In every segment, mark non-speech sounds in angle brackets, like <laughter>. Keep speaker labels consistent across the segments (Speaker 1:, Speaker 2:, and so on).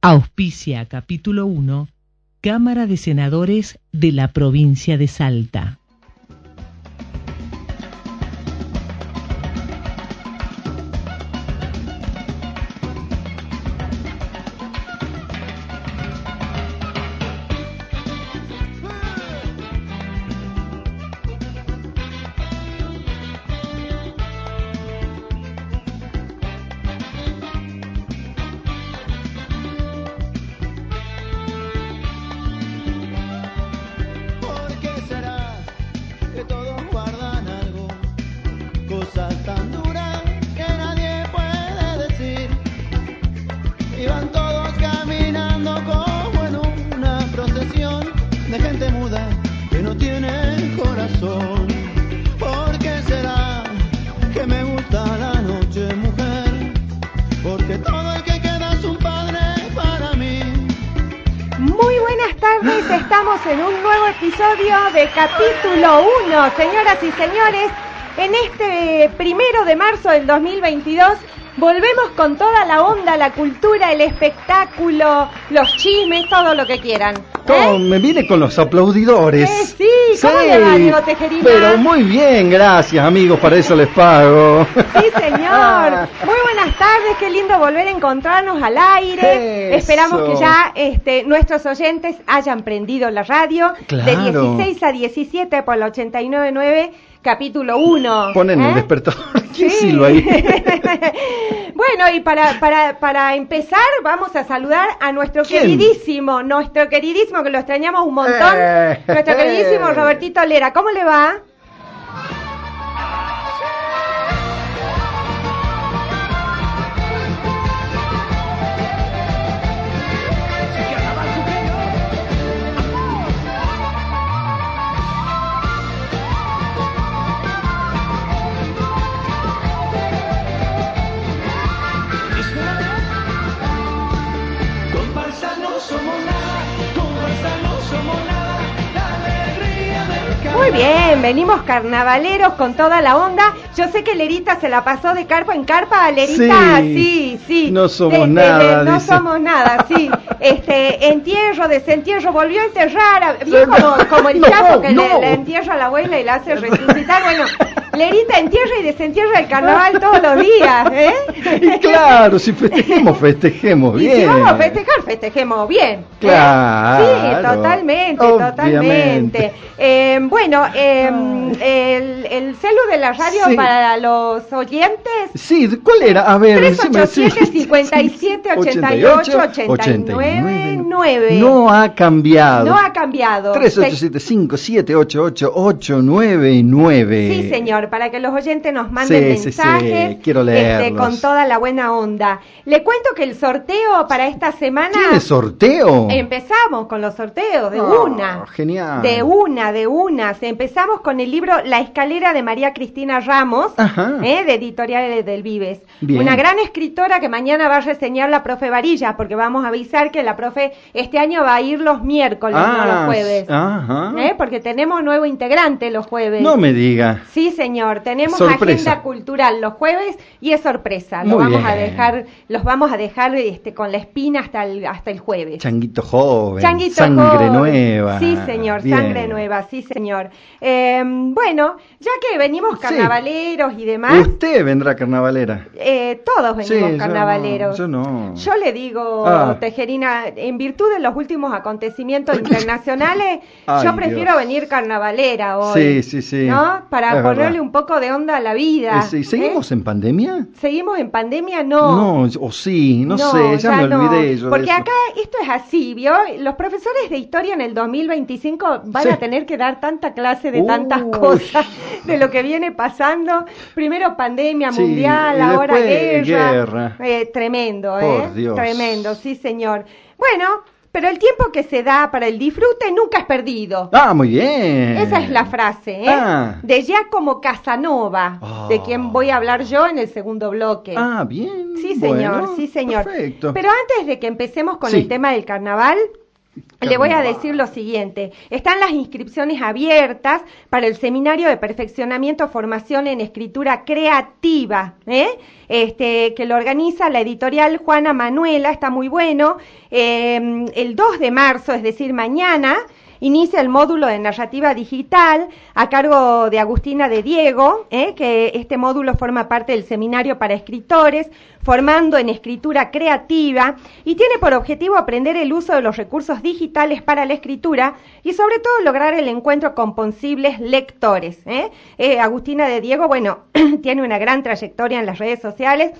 Speaker 1: Auspicia capítulo 1, Cámara de Senadores de la provincia de Salta.
Speaker 2: En un
Speaker 3: nuevo episodio de capítulo 1, señoras y señores. En este primero de marzo del 2022 volvemos con toda la onda, la cultura, el espectáculo, los chismes, todo lo que quieran.
Speaker 4: Todo,
Speaker 3: ¿Eh?
Speaker 4: me viene con los aplaudidores.
Speaker 3: Eh, sí, ¿cómo le va, Diego Tejerina?
Speaker 4: Pero muy bien, gracias amigos, para eso les pago.
Speaker 3: Sí, <laughs> señor. Muy buenas tardes, qué lindo volver a encontrarnos al aire.
Speaker 4: Eso.
Speaker 3: Esperamos que ya este, nuestros oyentes hayan prendido la radio de
Speaker 4: Claro.
Speaker 3: 16 a 17 por la 899, capítulo 1.
Speaker 4: Ponen el
Speaker 3: ¿eh?
Speaker 4: despertador. <laughs> ¿Quién
Speaker 3: Sí.
Speaker 4: ahí? <laughs>
Speaker 3: bueno, y para, para, para empezar, vamos a saludar a nuestro
Speaker 4: ¿Quién?
Speaker 3: queridísimo, nuestro queridísimo, que lo extrañamos un montón,
Speaker 4: Eh.
Speaker 3: nuestro queridísimo Robertito Lera. ¿Cómo le va? Muy bien, venimos carnavaleros con toda la onda. Yo sé que Lerita se la pasó de carpa en carpa. Lerita, sí,
Speaker 4: Sí.
Speaker 3: sí.
Speaker 4: No somos nada,
Speaker 3: No
Speaker 4: dice.
Speaker 3: somos nada, sí. Este, entierro, desentierro, volvió a enterrar. a- como, como el <laughs>
Speaker 4: No,
Speaker 3: chapo que le, le entierra a la abuela y la hace resucitar. Bueno, Lerita entierra y desentierra el carnaval <laughs> todos los días, ¿eh?
Speaker 4: Y claro, si festejemos, festejemos <laughs>
Speaker 3: Y
Speaker 4: bien.
Speaker 3: si vamos a festejar, festejemos bien. ¿eh?
Speaker 4: Claro,
Speaker 3: Sí, totalmente, totalmente. Eh, bueno, eh, el, el celu de la radio
Speaker 4: Sí.
Speaker 3: para los oyentes.
Speaker 4: Sí, ¿cuál era? A ver, decime,
Speaker 3: 387
Speaker 4: sí.
Speaker 3: 57 88 89 9.
Speaker 4: No ha cambiado.
Speaker 3: No ha cambiado.
Speaker 4: 387 5788 899
Speaker 3: Sí, señor, para que los oyentes nos manden
Speaker 4: Sí, sí, sí,
Speaker 3: mensajes
Speaker 4: quiero
Speaker 3: este, con toda la buena onda. Le cuento que el sorteo para esta semana
Speaker 4: ¿Tiene sorteo?
Speaker 3: empezamos con los sorteos de
Speaker 4: Oh,
Speaker 3: una.
Speaker 4: Genial.
Speaker 3: De una, de una. Empezamos con el libro La escalera de María Cristina Ramos. ¿eh? de Editoriales del Vives.
Speaker 4: Bien.
Speaker 3: Una gran escritora que mañana va a reseñar la profe Varilla, porque vamos a avisar que la profe este año va a ir los miércoles, no los
Speaker 4: Ah,
Speaker 3: jueves.
Speaker 4: Ajá.
Speaker 3: ¿Eh? Porque tenemos nuevo integrante los jueves.
Speaker 4: No me diga.
Speaker 3: Sí, señor, tenemos
Speaker 4: Sorpresa.
Speaker 3: agenda cultural los jueves y es sorpresa. Lo
Speaker 4: Muy
Speaker 3: vamos a
Speaker 4: bien.
Speaker 3: dejar, los vamos a dejar este, con la espina hasta el, hasta el jueves.
Speaker 4: Changuito joven.
Speaker 3: Changuito
Speaker 4: Sangre
Speaker 3: joven.
Speaker 4: nueva.
Speaker 3: Sí, señor,
Speaker 4: Bien.
Speaker 3: sangre nueva, sí, señor. Eh, bueno, ya que venimos
Speaker 4: Sí.
Speaker 3: carnavaleros y demás,
Speaker 4: Usted vendrá carnavalera.
Speaker 3: eh, todos venimos
Speaker 4: Sí, yo no,
Speaker 3: carnavaleros.
Speaker 4: yo no.
Speaker 3: Yo le digo,
Speaker 4: Ah.
Speaker 3: Tejerina, en virtud de los últimos acontecimientos <coughs> internacionales,
Speaker 4: Ay,
Speaker 3: yo prefiero
Speaker 4: Dios.
Speaker 3: venir carnavalera hoy.
Speaker 4: Sí, sí, sí.
Speaker 3: ¿No? Para
Speaker 4: Es
Speaker 3: ponerle
Speaker 4: verdad.
Speaker 3: un poco de onda a la vida.
Speaker 4: Eh, ¿Seguimos
Speaker 3: ¿eh?
Speaker 4: en pandemia?
Speaker 3: Seguimos en pandemia no.
Speaker 4: No, o sí, no, sé, ya, me
Speaker 3: no.
Speaker 4: olvidé yo de
Speaker 3: Porque
Speaker 4: eso.
Speaker 3: acá esto es así, ¿vio? Los profesores de historia en el 2025 van
Speaker 4: Sí.
Speaker 3: a tener que dar tanta clase de
Speaker 4: Uy.
Speaker 3: tantas cosas, de lo que viene pasando. Primero pandemia
Speaker 4: Sí,
Speaker 3: mundial, ahora guerra.
Speaker 4: guerra.
Speaker 3: Eh, tremendo, ¿eh?
Speaker 4: Por Dios.
Speaker 3: Tremendo, sí, señor. Bueno, pero el tiempo que se da para el disfrute nunca es perdido.
Speaker 4: Ah, muy bien.
Speaker 3: Esa es la frase, ¿eh?
Speaker 4: Ah.
Speaker 3: De Giacomo Casanova, de
Speaker 4: Ah.
Speaker 3: quien voy a hablar yo en el segundo bloque.
Speaker 4: Ah, bien.
Speaker 3: Sí, señor,
Speaker 4: bueno,
Speaker 3: sí, señor.
Speaker 4: Perfecto.
Speaker 3: Pero antes de que empecemos con
Speaker 4: Sí.
Speaker 3: el tema del carnaval, le voy a decir lo siguiente. Están las inscripciones abiertas para el seminario de perfeccionamiento formación en escritura creativa, ¿eh? este, que lo organiza la editorial Juana Manuela, está muy bueno. Eh, el 2 de marzo, es decir, mañana, inicia el módulo de narrativa digital a cargo de Agustina de Diego, ¿eh? que este módulo forma parte del seminario para escritores, formando en escritura creativa y tiene por objetivo aprender el uso de los recursos digitales para la escritura y sobre todo lograr el encuentro con posibles lectores. ¿eh? Eh, Agustina de Diego, bueno, <clears throat> tiene una gran trayectoria en las redes sociales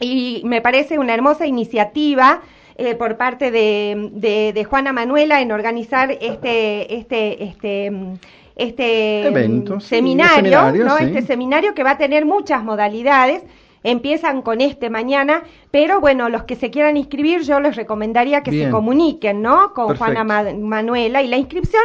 Speaker 3: y me parece una hermosa iniciativa eh, por parte de, de- de Juana Manuela en organizar este este este mm, este
Speaker 4: Evento,
Speaker 3: mm,
Speaker 4: sí,
Speaker 3: seminario,
Speaker 4: seminario,
Speaker 3: ¿no?
Speaker 4: sí.
Speaker 3: Este seminario que va a tener muchas modalidades. Empiezan con este mañana, pero bueno, los que se quieran inscribir, yo les recomendaría que
Speaker 4: Bien.
Speaker 3: se comuniquen, ¿no? Con
Speaker 4: Perfecto.
Speaker 3: Juana Ma- Manuela y la inscripción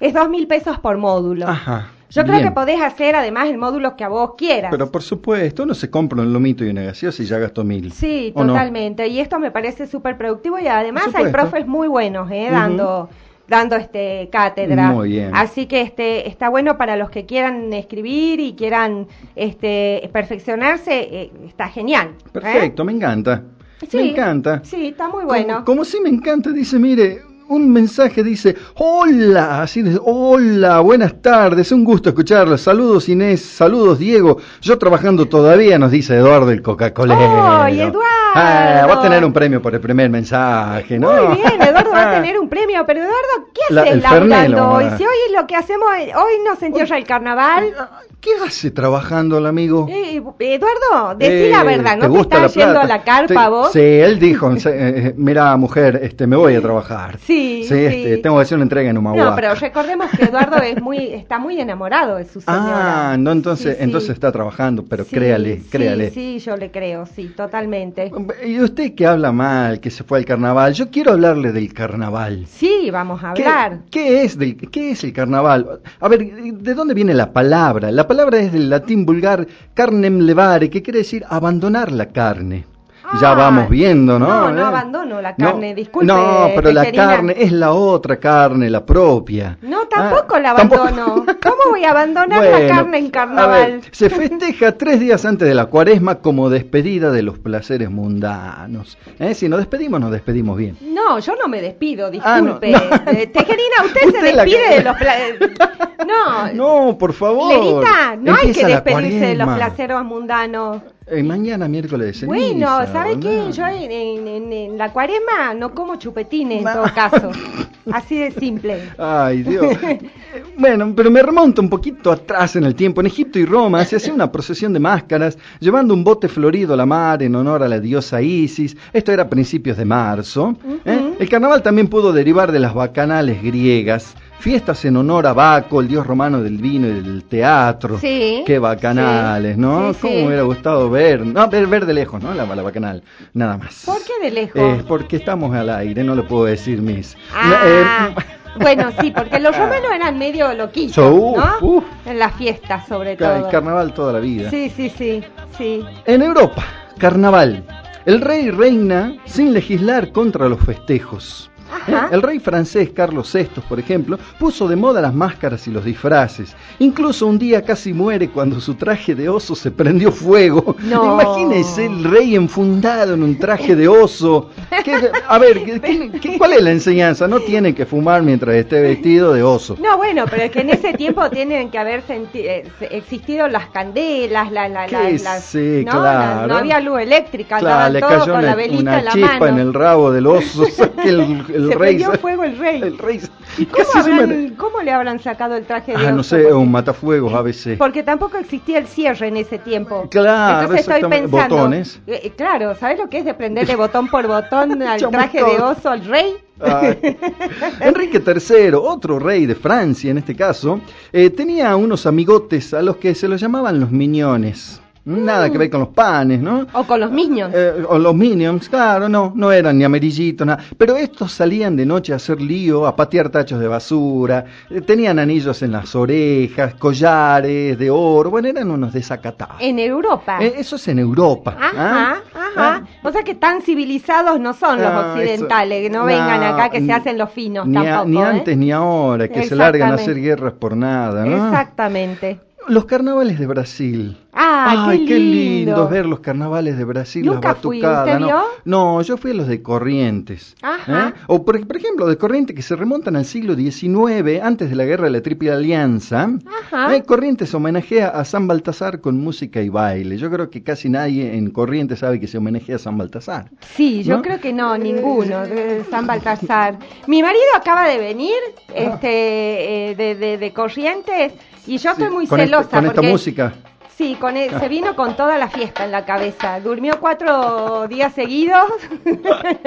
Speaker 3: es dos mil pesos por módulo.
Speaker 4: Ajá.
Speaker 3: Yo creo que podés hacer además el módulo que a vos quieras.
Speaker 4: Pero por supuesto, uno se compra un lomito y una gaseosa y ya gastó mil.
Speaker 3: Sí,
Speaker 4: ¿O no?
Speaker 3: totalmente. Y esto me parece súper productivo y además hay profes muy buenos, ¿eh? Dando dando este cátedra.
Speaker 4: Muy bien.
Speaker 3: Así que este está bueno para los que quieran escribir y quieran este perfeccionarse, eh, está genial. ¿eh?
Speaker 4: Perfecto, me encanta.
Speaker 3: Sí,
Speaker 4: Me encanta.
Speaker 3: Sí, está muy bueno.
Speaker 4: Como, como sí me encanta, dice, mire, un mensaje dice, hola, así de, hola, buenas tardes, un gusto escucharlos, saludos Inés, saludos Diego, yo trabajando todavía, nos dice Eduardo el Coca-Cola.
Speaker 3: ¡Ay, Eduardo!
Speaker 4: Ah, va a tener un premio por el primer mensaje, ¿no?
Speaker 3: Muy bien, Eduardo va a <laughs> tener un premio, pero Eduardo, ¿qué
Speaker 4: La-
Speaker 3: haces
Speaker 4: el Fernet
Speaker 3: laburando hoy? Si hoy es lo que hacemos, hoy nos entierra el carnaval.
Speaker 4: ¿Qué hace trabajando el amigo?
Speaker 3: Eh, Eduardo, decí
Speaker 4: Eh,
Speaker 3: la verdad, ¿no te,
Speaker 4: gusta
Speaker 3: estás yendo a la carpa
Speaker 4: Sí,
Speaker 3: vos?
Speaker 4: Sí, él dijo, se- eh, mira mujer, este, me voy a trabajar.
Speaker 3: Sí,
Speaker 4: Sí, este,
Speaker 3: sí.
Speaker 4: tengo que hacer una entrega en Humahuaca.
Speaker 3: No, pero recordemos que Eduardo es muy, está muy enamorado de su señora.
Speaker 4: Ah, no, entonces,
Speaker 3: Sí,
Speaker 4: entonces está trabajando, pero créale, créale.
Speaker 3: Sí, yo le creo, sí, totalmente.
Speaker 4: Y usted que habla mal, que se fue al carnaval, yo quiero hablarle del carnaval.
Speaker 3: Sí, vamos a
Speaker 4: ¿Qué,
Speaker 3: hablar.
Speaker 4: qué es del, ¿Qué es el carnaval? A ver, ¿de dónde viene la palabra? La palabra es del latín vulgar carnem levare, que quiere decir abandonar la carne. Ya
Speaker 3: Ah,
Speaker 4: vamos viendo, ¿no?
Speaker 3: no, no
Speaker 4: ¿Eh?
Speaker 3: abandono la carne,
Speaker 4: No,
Speaker 3: disculpe,
Speaker 4: No, pero la carne es la otra carne, la propia.
Speaker 3: No, tampoco
Speaker 4: Ah,
Speaker 3: la
Speaker 4: tampoco-
Speaker 3: abandono. ¿Cómo voy a abandonar
Speaker 4: Bueno,
Speaker 3: la carne en
Speaker 4: a
Speaker 3: carnaval?
Speaker 4: ver, se festeja tres días antes de la cuaresma como despedida de los placeres mundanos. ¿Eh? Si nos despedimos, nos despedimos bien.
Speaker 3: No, yo no me despido,
Speaker 4: Ah, no,
Speaker 3: disculpe.
Speaker 4: no.
Speaker 3: Eh, Tejerina, usted,
Speaker 4: Usted
Speaker 3: se
Speaker 4: la
Speaker 3: despide
Speaker 4: que-
Speaker 3: de los pla- <laughs> No,
Speaker 4: No, por favor.
Speaker 3: Lerita, no hay que
Speaker 4: la
Speaker 3: despedirse de los placeros mundanos.
Speaker 4: Eh, mañana miércoles de ceniza.
Speaker 3: Bueno, ¿sabe qué? Yo en, en- en- en la cuaresma no como chupetines en
Speaker 4: No.
Speaker 3: todo caso. <laughs> Así de simple.
Speaker 4: Ay, Dios. <laughs> Bueno, pero me remonto un poquito atrás en el tiempo. En Egipto y Roma se hacía una procesión de máscaras, llevando un bote florido a la mar en honor a la diosa Isis. Esto era a principios de marzo. ¿eh? El carnaval también pudo derivar de las bacanales griegas, fiestas en honor a Baco, el dios romano del vino y del teatro.
Speaker 3: Sí,
Speaker 4: Qué bacanales,
Speaker 3: sí,
Speaker 4: ¿no?
Speaker 3: sí,
Speaker 4: ¿Cómo
Speaker 3: sí.
Speaker 4: me hubiera gustado ver? No, ver, ver de lejos, ¿no? La, la bacanal, nada más.
Speaker 3: ¿Por qué de lejos?
Speaker 4: Eh, porque estamos al aire, no lo puedo decir, Miss.
Speaker 3: Ah,
Speaker 4: Eh,
Speaker 3: bueno, sí, <laughs> porque los romanos eran medio loquitos,
Speaker 4: So,
Speaker 3: ¿no?
Speaker 4: uf.
Speaker 3: En las fiestas, sobre todo.
Speaker 4: El carnaval toda la vida.
Speaker 3: Sí, sí, sí, sí.
Speaker 4: En Europa, carnaval. El rey reina sin legislar contra los festejos.
Speaker 3: Ajá.
Speaker 4: ¿Eh? El rey francés Carlos VI, por ejemplo, puso de moda las máscaras y los disfraces. Incluso un día casi muere cuando su traje de oso se prendió fuego.
Speaker 3: No.
Speaker 4: Imagínese el rey enfundado en un traje de oso. ¿Qué- a ver, ¿qué- ¿cuál es la enseñanza? No tiene que fumar mientras esté vestido de oso.
Speaker 3: No, bueno, pero es que en ese tiempo tienen que haber eh, existido las candelas, la, la, la- las-
Speaker 4: sí,
Speaker 3: ¿no?
Speaker 4: claro.
Speaker 3: La- no había luz eléctrica,
Speaker 4: Claro, le cayó
Speaker 3: con
Speaker 4: una,
Speaker 3: la velita
Speaker 4: una
Speaker 3: en la
Speaker 4: chispa
Speaker 3: mano.
Speaker 4: en el rabo del oso. <laughs> o sea, que el, el
Speaker 3: Se
Speaker 4: rey
Speaker 3: prendió fuego el rey.
Speaker 4: El rey
Speaker 3: ¿Y cómo, habrán- cómo le habrán sacado el traje de
Speaker 4: Ah, no
Speaker 3: oso?
Speaker 4: sé,
Speaker 3: Porque-
Speaker 4: un matafuegos ABC.
Speaker 3: Porque tampoco existía el cierre en ese tiempo.
Speaker 4: Claro,
Speaker 3: Entonces estoy pensando.
Speaker 4: Botones.
Speaker 3: eh, eh, claro, ¿sabes lo que es de prenderle botón por botón <laughs> al traje de oso al rey?
Speaker 4: Ay. <laughs> Enrique III, otro rey de Francia en este caso, eh, tenía unos amigotes a los que se los llamaban los miñones. Nada que ver con los panes, ¿no?
Speaker 3: O con los niños.
Speaker 4: Eh, o los minions, claro, no, no eran ni amarillitos, nada. Pero estos salían de noche a hacer lío, a patear tachos de basura, eh, tenían anillos en las orejas, collares de oro, bueno, eran unos desacatados.
Speaker 3: en Europa.
Speaker 4: Eh, eso es en Europa.
Speaker 3: Ajá,
Speaker 4: ¿ah?
Speaker 3: ajá. O sea que tan civilizados no son los
Speaker 4: Ah,
Speaker 3: occidentales, que no, vengan acá que se hacen los finos
Speaker 4: Ni, a-
Speaker 3: tampoco.
Speaker 4: ni
Speaker 3: ¿eh?
Speaker 4: antes ni ahora, que se largan a hacer guerras por nada, ¿no?
Speaker 3: Exactamente.
Speaker 4: Los carnavales de Brasil.
Speaker 3: Ah,
Speaker 4: Ay,
Speaker 3: qué lindo.
Speaker 4: ver los carnavales de Brasil,
Speaker 3: Nunca
Speaker 4: las
Speaker 3: fui,
Speaker 4: batucadas.
Speaker 3: ¿usted
Speaker 4: ¿no? No, yo fui a los de Corrientes.
Speaker 3: Ajá.
Speaker 4: ¿eh? O por, por ejemplo, de Corrientes que se remontan al siglo XIX, antes de la guerra de la Triple Alianza.
Speaker 3: Ajá.
Speaker 4: ¿eh? Corrientes homenajea a San Baltasar con música y baile. Yo creo que casi nadie en Corrientes sabe que se homenajea a San Baltasar.
Speaker 3: Sí, yo
Speaker 4: ¿No?
Speaker 3: creo que no, ninguno, de San Baltasar. Mi marido acaba de venir este, eh, de, de, de Corrientes y yo estoy
Speaker 4: Sí,
Speaker 3: muy
Speaker 4: con este-
Speaker 3: celosa.
Speaker 4: con esta música.
Speaker 3: Sí, con e- se vino con toda la fiesta en la cabeza. Durmió cuatro días seguidos. <laughs>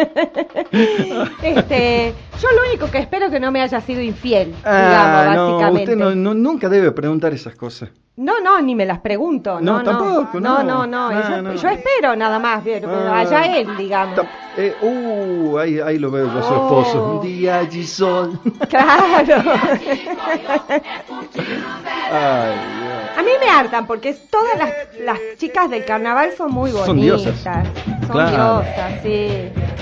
Speaker 3: este, yo lo único que espero que no me haya sido infiel,
Speaker 4: Ah,
Speaker 3: digamos,
Speaker 4: no,
Speaker 3: básicamente.
Speaker 4: usted no, no- nunca debe preguntar esas cosas.
Speaker 3: No, no, ni me las pregunto.
Speaker 4: No,
Speaker 3: No,
Speaker 4: tampoco,
Speaker 3: no.
Speaker 4: no.
Speaker 3: No, no,
Speaker 4: No,
Speaker 3: yo, yo espero nada más, pero
Speaker 4: Ah.
Speaker 3: allá él, digamos.
Speaker 4: Eh, uh, ahí, ahí lo veo yo, su
Speaker 3: Oh.
Speaker 4: esposo. Un día allí. <laughs>
Speaker 3: Claro.
Speaker 4: Ay.
Speaker 3: A mí me hartan porque todas las, las chicas del carnaval son muy bonitas.
Speaker 4: Son diosas.
Speaker 3: Son
Speaker 4: Claro.
Speaker 3: diosas, sí,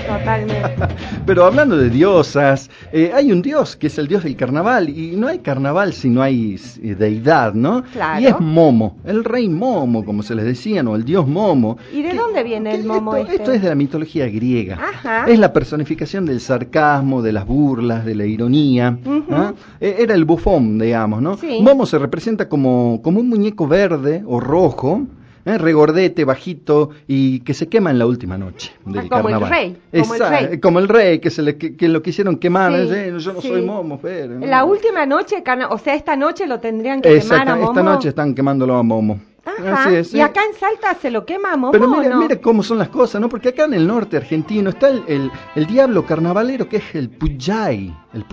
Speaker 3: totalmente. <laughs>
Speaker 4: Pero hablando de diosas, eh, hay un dios que es el dios del carnaval y no hay carnaval si no hay eh, deidad, ¿no?
Speaker 3: Claro.
Speaker 4: Y es Momo, el rey Momo, como se les decían, o el dios Momo.
Speaker 3: ¿Y de
Speaker 4: Que-
Speaker 3: dónde viene el Momo
Speaker 4: esto,
Speaker 3: este?
Speaker 4: esto es de la mitología griega.
Speaker 3: Ajá.
Speaker 4: Es la personificación del sarcasmo, de las burlas, de la ironía.
Speaker 3: Ujú.
Speaker 4: ¿ah? Eh, Era el bufón, digamos, ¿no?
Speaker 3: Sí.
Speaker 4: Momo se representa como, como un muñeco verde o rojo. ¿eh? regordete, bajito y que se quema en la última noche del
Speaker 3: Ah, como el
Speaker 4: carnaval.
Speaker 3: rey, como el
Speaker 4: Esa-
Speaker 3: rey.
Speaker 4: como el rey, que, se le, que, que lo quisieron quemar.
Speaker 3: Sí,
Speaker 4: ¿eh? Yo no
Speaker 3: sí.
Speaker 4: soy Momo, pero...
Speaker 3: La última noche, o sea, esta noche lo tendrían que quemar
Speaker 4: Exacta,
Speaker 3: a Momo.
Speaker 4: esta noche están quemándolo a Momo.
Speaker 3: Ajá.
Speaker 4: Así es,
Speaker 3: ¿Y acá en Salta se lo quema a Momo
Speaker 4: Pero
Speaker 3: o
Speaker 4: mire,
Speaker 3: no?
Speaker 4: mire cómo son las cosas, ¿no? Porque acá en el norte argentino está el, el, el diablo carnavalero que es el Puyay, el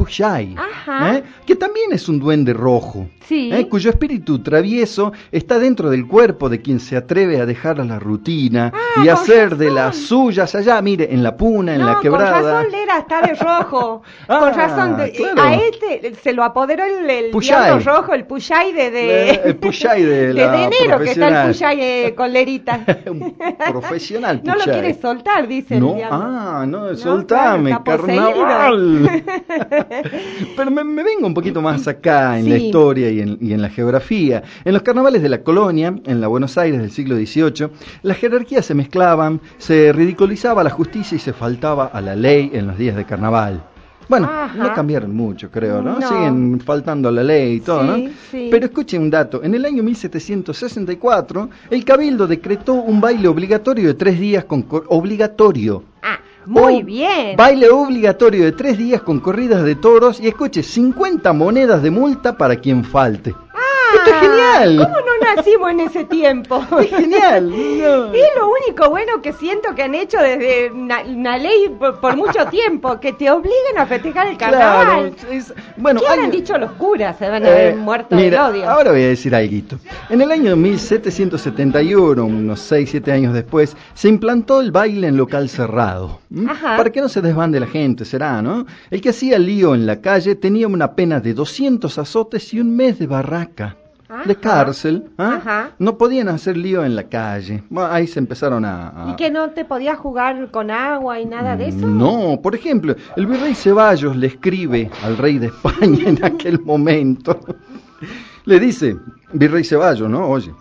Speaker 3: Ajá.
Speaker 4: ¿eh? que también es un duende rojo,
Speaker 3: Sí.
Speaker 4: ¿eh? cuyo espíritu travieso está dentro del cuerpo de quien se atreve a dejar la rutina
Speaker 3: Ah,
Speaker 4: y hacer de las suyas allá, mire, en la puna, en
Speaker 3: no,
Speaker 4: la quebrada.
Speaker 3: con razón Lera está de rojo. <laughs>
Speaker 4: Ah,
Speaker 3: con razón, de-
Speaker 4: claro.
Speaker 3: a este se lo apoderó el, el diablo rojo, el Puyay de, de,
Speaker 4: Eh, el <laughs> de la
Speaker 3: enero que está el eh, con Lerita. <laughs>
Speaker 4: Un profesional
Speaker 3: No lo quiere soltar, dice
Speaker 4: No,
Speaker 3: el diablo.
Speaker 4: ah, no,
Speaker 3: No,
Speaker 4: soltame,
Speaker 3: claro,
Speaker 4: carnaval. <laughs> Pero me, me vengo un poquito más acá en la
Speaker 3: Sí.
Speaker 4: historia y en, y en la geografía. En los carnavales de la colonia, en la Buenos Aires del siglo XVIII, las jerarquías se mezclaban, se ridiculizaba la justicia y se faltaba a la ley en los días de carnaval. Bueno,
Speaker 3: Ajá.
Speaker 4: no cambiaron mucho, creo, ¿no?
Speaker 3: No.
Speaker 4: Siguen faltando a la ley y todo,
Speaker 3: Sí,
Speaker 4: ¿no?
Speaker 3: sí.
Speaker 4: Pero escuchen un dato. En el año 1764, el Cabildo decretó un baile obligatorio de tres días con... cor- Obligatorio.
Speaker 3: Ah, muy
Speaker 4: O
Speaker 3: bien.
Speaker 4: Baile obligatorio de tres días con corridas de toros y escuche, 50 monedas de multa para quien falte. Esto es genial.
Speaker 3: ¿Cómo no nacimos en ese tiempo? <laughs>
Speaker 4: Es genial. no.
Speaker 3: Es lo único bueno que siento que han hecho desde una, una ley por, por mucho tiempo, que te obliguen a festejar el carnaval.
Speaker 4: Claro, es- bueno,
Speaker 3: ¿Qué habrán dicho los curas? Se van a haber
Speaker 4: Eh,
Speaker 3: muerto
Speaker 4: mira,
Speaker 3: del odio.
Speaker 4: Ahora voy a decir algo. En el año 1771, unos 6, 7 años después, se implantó el baile en local cerrado. ¿m?
Speaker 3: Ajá.
Speaker 4: Para que no se desbande la gente, será, ¿no? El que hacía lío en la calle tenía una pena de 200 azotes y un mes de barraca. De
Speaker 3: Ajá.
Speaker 4: cárcel, ¿ah? No podían hacer lío en la calle. Bueno, ahí se empezaron a, a-
Speaker 3: ¿Y que no te podías jugar con agua y nada de eso?
Speaker 4: no, por ejemplo, el virrey Ceballos le escribe al rey de España en <laughs> aquel momento. Le dice, virrey Ceballos, ¿no? Oye,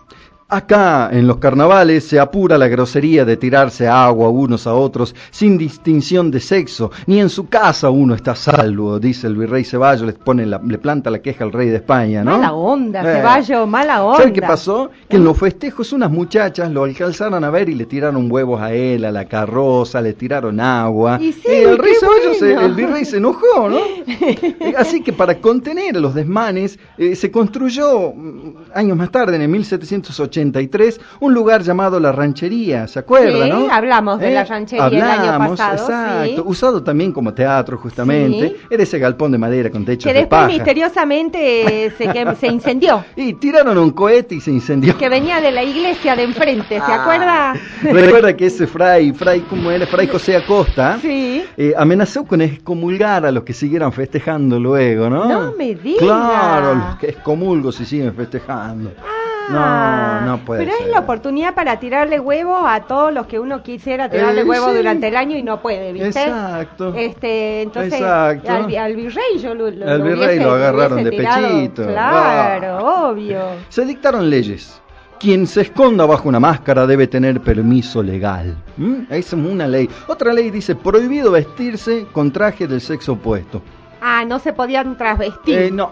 Speaker 4: Acá, en los carnavales, se apura la grosería de tirarse agua unos a otros sin distinción de sexo. Ni en su casa uno está salvo, dice el virrey Ceballos, le, pone la- le planta la queja al rey de España, ¿no?
Speaker 3: Mala onda,
Speaker 4: Eh.
Speaker 3: Ceballos, mala onda.
Speaker 4: ¿Sabes qué pasó? Que en los festejos unas muchachas lo alcanzaron a ver y le tiraron huevos a él, a la carroza, le tiraron agua.
Speaker 3: Y sí,
Speaker 4: el rey Ceballos, se- el virrey se enojó, ¿no? Eh, <laughs> Así que para contener los desmanes, eh, se construyó mm, años más tarde, en el 1783, un lugar llamado La Ranchería, ¿se acuerda,
Speaker 3: Sí,
Speaker 4: no? Eh,
Speaker 3: hablamos de La Ranchería el año
Speaker 4: hablamos,
Speaker 3: pasado,
Speaker 4: exacto.
Speaker 3: sí.
Speaker 4: Usado también como teatro, justamente.
Speaker 3: Sí.
Speaker 4: Era ese galpón de madera con techo
Speaker 3: Que
Speaker 4: de
Speaker 3: después
Speaker 4: paja.
Speaker 3: misteriosamente eh, se, que- se incendió. <laughs>
Speaker 4: Y tiraron un cohete y se incendió.
Speaker 3: Que venía de la iglesia de enfrente, ¿se
Speaker 4: Ah.
Speaker 3: acuerda? <laughs>
Speaker 4: Recuerda que ese fray, fray, ¿cómo era? Fray José Acosta,
Speaker 3: Sí.
Speaker 4: eh, amenazó con excomulgar a los que siguieran festejando luego, ¿no?
Speaker 3: No me diga.
Speaker 4: Claro, los que excomulgo si siguen festejando.
Speaker 3: Ah,
Speaker 4: no, no puede
Speaker 3: Pero
Speaker 4: ser.
Speaker 3: es la oportunidad para tirarle huevos a todos los que uno quisiera tirarle
Speaker 4: Eh,
Speaker 3: huevos
Speaker 4: sí.
Speaker 3: durante el año y no puede, ¿viste?
Speaker 4: Exacto.
Speaker 3: Este, entonces,
Speaker 4: Exacto.
Speaker 3: Al, vi- al virrey yo lo, lo-
Speaker 4: Al
Speaker 3: lo
Speaker 4: virrey
Speaker 3: hubiese-
Speaker 4: lo agarraron de
Speaker 3: tirado.
Speaker 4: pechito.
Speaker 3: Claro,
Speaker 4: Ah.
Speaker 3: obvio.
Speaker 4: Se dictaron leyes. Quien se esconda bajo una máscara debe tener permiso legal. ¿Mm? Es una ley. Otra ley dice prohibido vestirse con traje del sexo opuesto.
Speaker 3: Ah, no se podían trasvestir.
Speaker 4: Eh, no.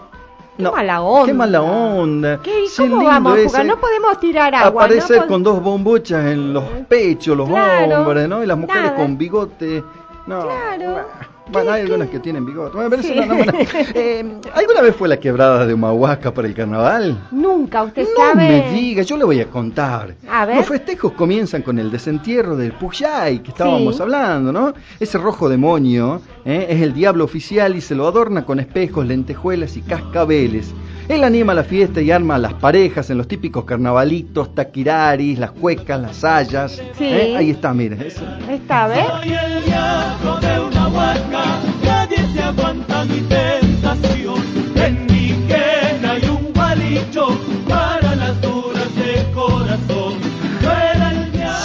Speaker 3: Qué
Speaker 4: no.
Speaker 3: mala onda.
Speaker 4: Qué mala onda.
Speaker 3: ¿Qué, ¿Cómo
Speaker 4: lindo
Speaker 3: vamos a
Speaker 4: ese.
Speaker 3: jugar? No podemos tirar agua.
Speaker 4: Aparecer
Speaker 3: no
Speaker 4: con dos bombochas en los pechos, los
Speaker 3: Claro,
Speaker 4: hombres, ¿no? Y las mujeres
Speaker 3: nada.
Speaker 4: con bigote. No.
Speaker 3: Claro.
Speaker 4: Bueno, hay
Speaker 3: ¿Qué-
Speaker 4: algunas que tienen bigote. Bueno, pero
Speaker 3: Sí.
Speaker 4: no- no, bueno. Eh, ¿Alguna vez fue la quebrada de Humahuaca para el carnaval?
Speaker 3: Nunca, usted
Speaker 4: No
Speaker 3: sabe.
Speaker 4: me diga, yo le voy a contar.
Speaker 3: A ver.
Speaker 4: Los festejos comienzan con el desentierro del Puyay, que estábamos
Speaker 3: Sí.
Speaker 4: hablando, ¿no? Ese rojo demonio ¿eh? es el diablo oficial y se lo adorna con espejos, lentejuelas y cascabeles. Él anima la fiesta y arma a las parejas en los típicos carnavalitos, taquiraris, las cuecas, las sayas.
Speaker 3: Sí.
Speaker 4: ¿eh? Ahí está, mire. eso.
Speaker 3: Esta vez.
Speaker 5: Soy el diablo de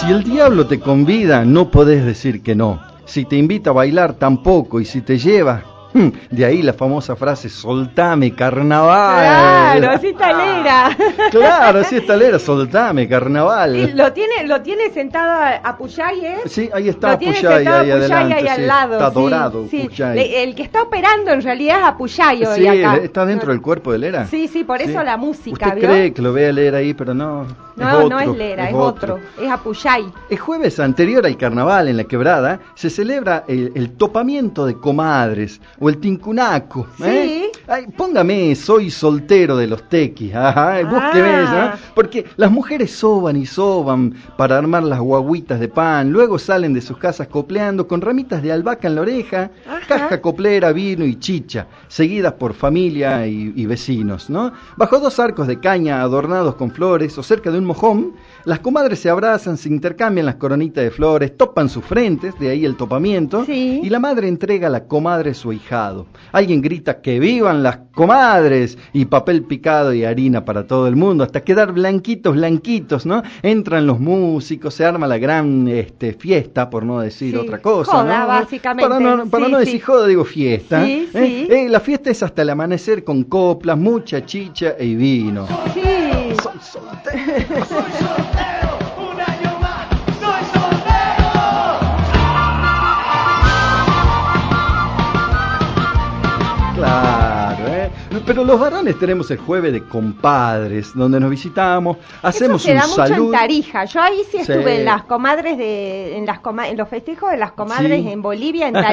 Speaker 4: Si el diablo te convida, no podés decir que no. Si te invita a bailar, tampoco. Y si te lleva, <laughs> de ahí la famosa frase, soltame carnaval.
Speaker 3: Claro, así talera. <laughs>
Speaker 4: Claro, así está lera, soltame carnaval.
Speaker 3: Y lo tiene, lo tiene sentado a, Puyay, ¿eh?
Speaker 4: Sí, ahí está
Speaker 3: lo tiene
Speaker 4: Puyay
Speaker 3: sentado
Speaker 4: ahí
Speaker 3: Puyay
Speaker 4: adelante,
Speaker 3: ahí
Speaker 4: sí,
Speaker 3: al lado.
Speaker 4: está dorado
Speaker 3: sí.
Speaker 4: Puyay.
Speaker 3: El que está operando en realidad es a Puyay hoy
Speaker 4: Sí,
Speaker 3: acá.
Speaker 4: está dentro del cuerpo de Lera.
Speaker 3: Sí, sí, por eso la música,
Speaker 4: Usted
Speaker 3: ¿vio?
Speaker 4: cree que lo ve a leer ahí, pero no.
Speaker 3: No,
Speaker 4: es otro,
Speaker 3: no es Lera, es, otro. Es a Puyay.
Speaker 4: El jueves anterior al carnaval en la quebrada se celebra el, el topamiento de comadres o el tincunaco. ¿eh?
Speaker 3: Sí.
Speaker 4: Ay, póngame, soy soltero de los tequis. Ajá, búsqueme
Speaker 3: Ah.
Speaker 4: eso, ¿no? Porque las mujeres soban y soban para armar las guaguitas de pan, luego salen de sus casas copleando con ramitas de albahaca en la oreja,
Speaker 3: Ajá.
Speaker 4: caja coplera, vino y chicha, seguidas por familia y, y vecinos, ¿no? Bajo dos arcos de caña adornados con flores o cerca de un mojón, las comadres se abrazan, se intercambian las coronitas de flores, topan sus frentes, de ahí el topamiento,
Speaker 3: Sí.
Speaker 4: y la madre entrega a la comadre su ahijado. Alguien grita que vivan las comadres y papel picado y harina para todo el mundo, hasta quedar blanquitos, blanquitos, ¿no? Entran los músicos, se arma la gran este, fiesta, por no decir
Speaker 3: Sí,
Speaker 4: otra cosa,
Speaker 3: joda,
Speaker 4: ¿no?
Speaker 3: básicamente,
Speaker 4: Para no, para
Speaker 3: sí,
Speaker 4: no
Speaker 3: sí.
Speaker 4: decir joda, digo fiesta.
Speaker 3: Sí,
Speaker 4: ¿eh?
Speaker 3: sí.
Speaker 4: Eh, la fiesta es hasta el amanecer con coplas, mucha chicha y vino.
Speaker 3: Sí.
Speaker 4: Soy soltero.
Speaker 5: soltero, un año más, soy soltero.
Speaker 4: Claro, ¿eh? Pero los varones tenemos el jueves de compadres, donde nos visitamos, hacemos
Speaker 3: Eso se
Speaker 4: un
Speaker 3: da mucho en Tarija. Yo ahí sí
Speaker 4: Sí.
Speaker 3: estuve en las comadres de, en las coma- en los festejos de las comadres
Speaker 4: Sí.
Speaker 3: en Bolivia, en
Speaker 4: Ajá.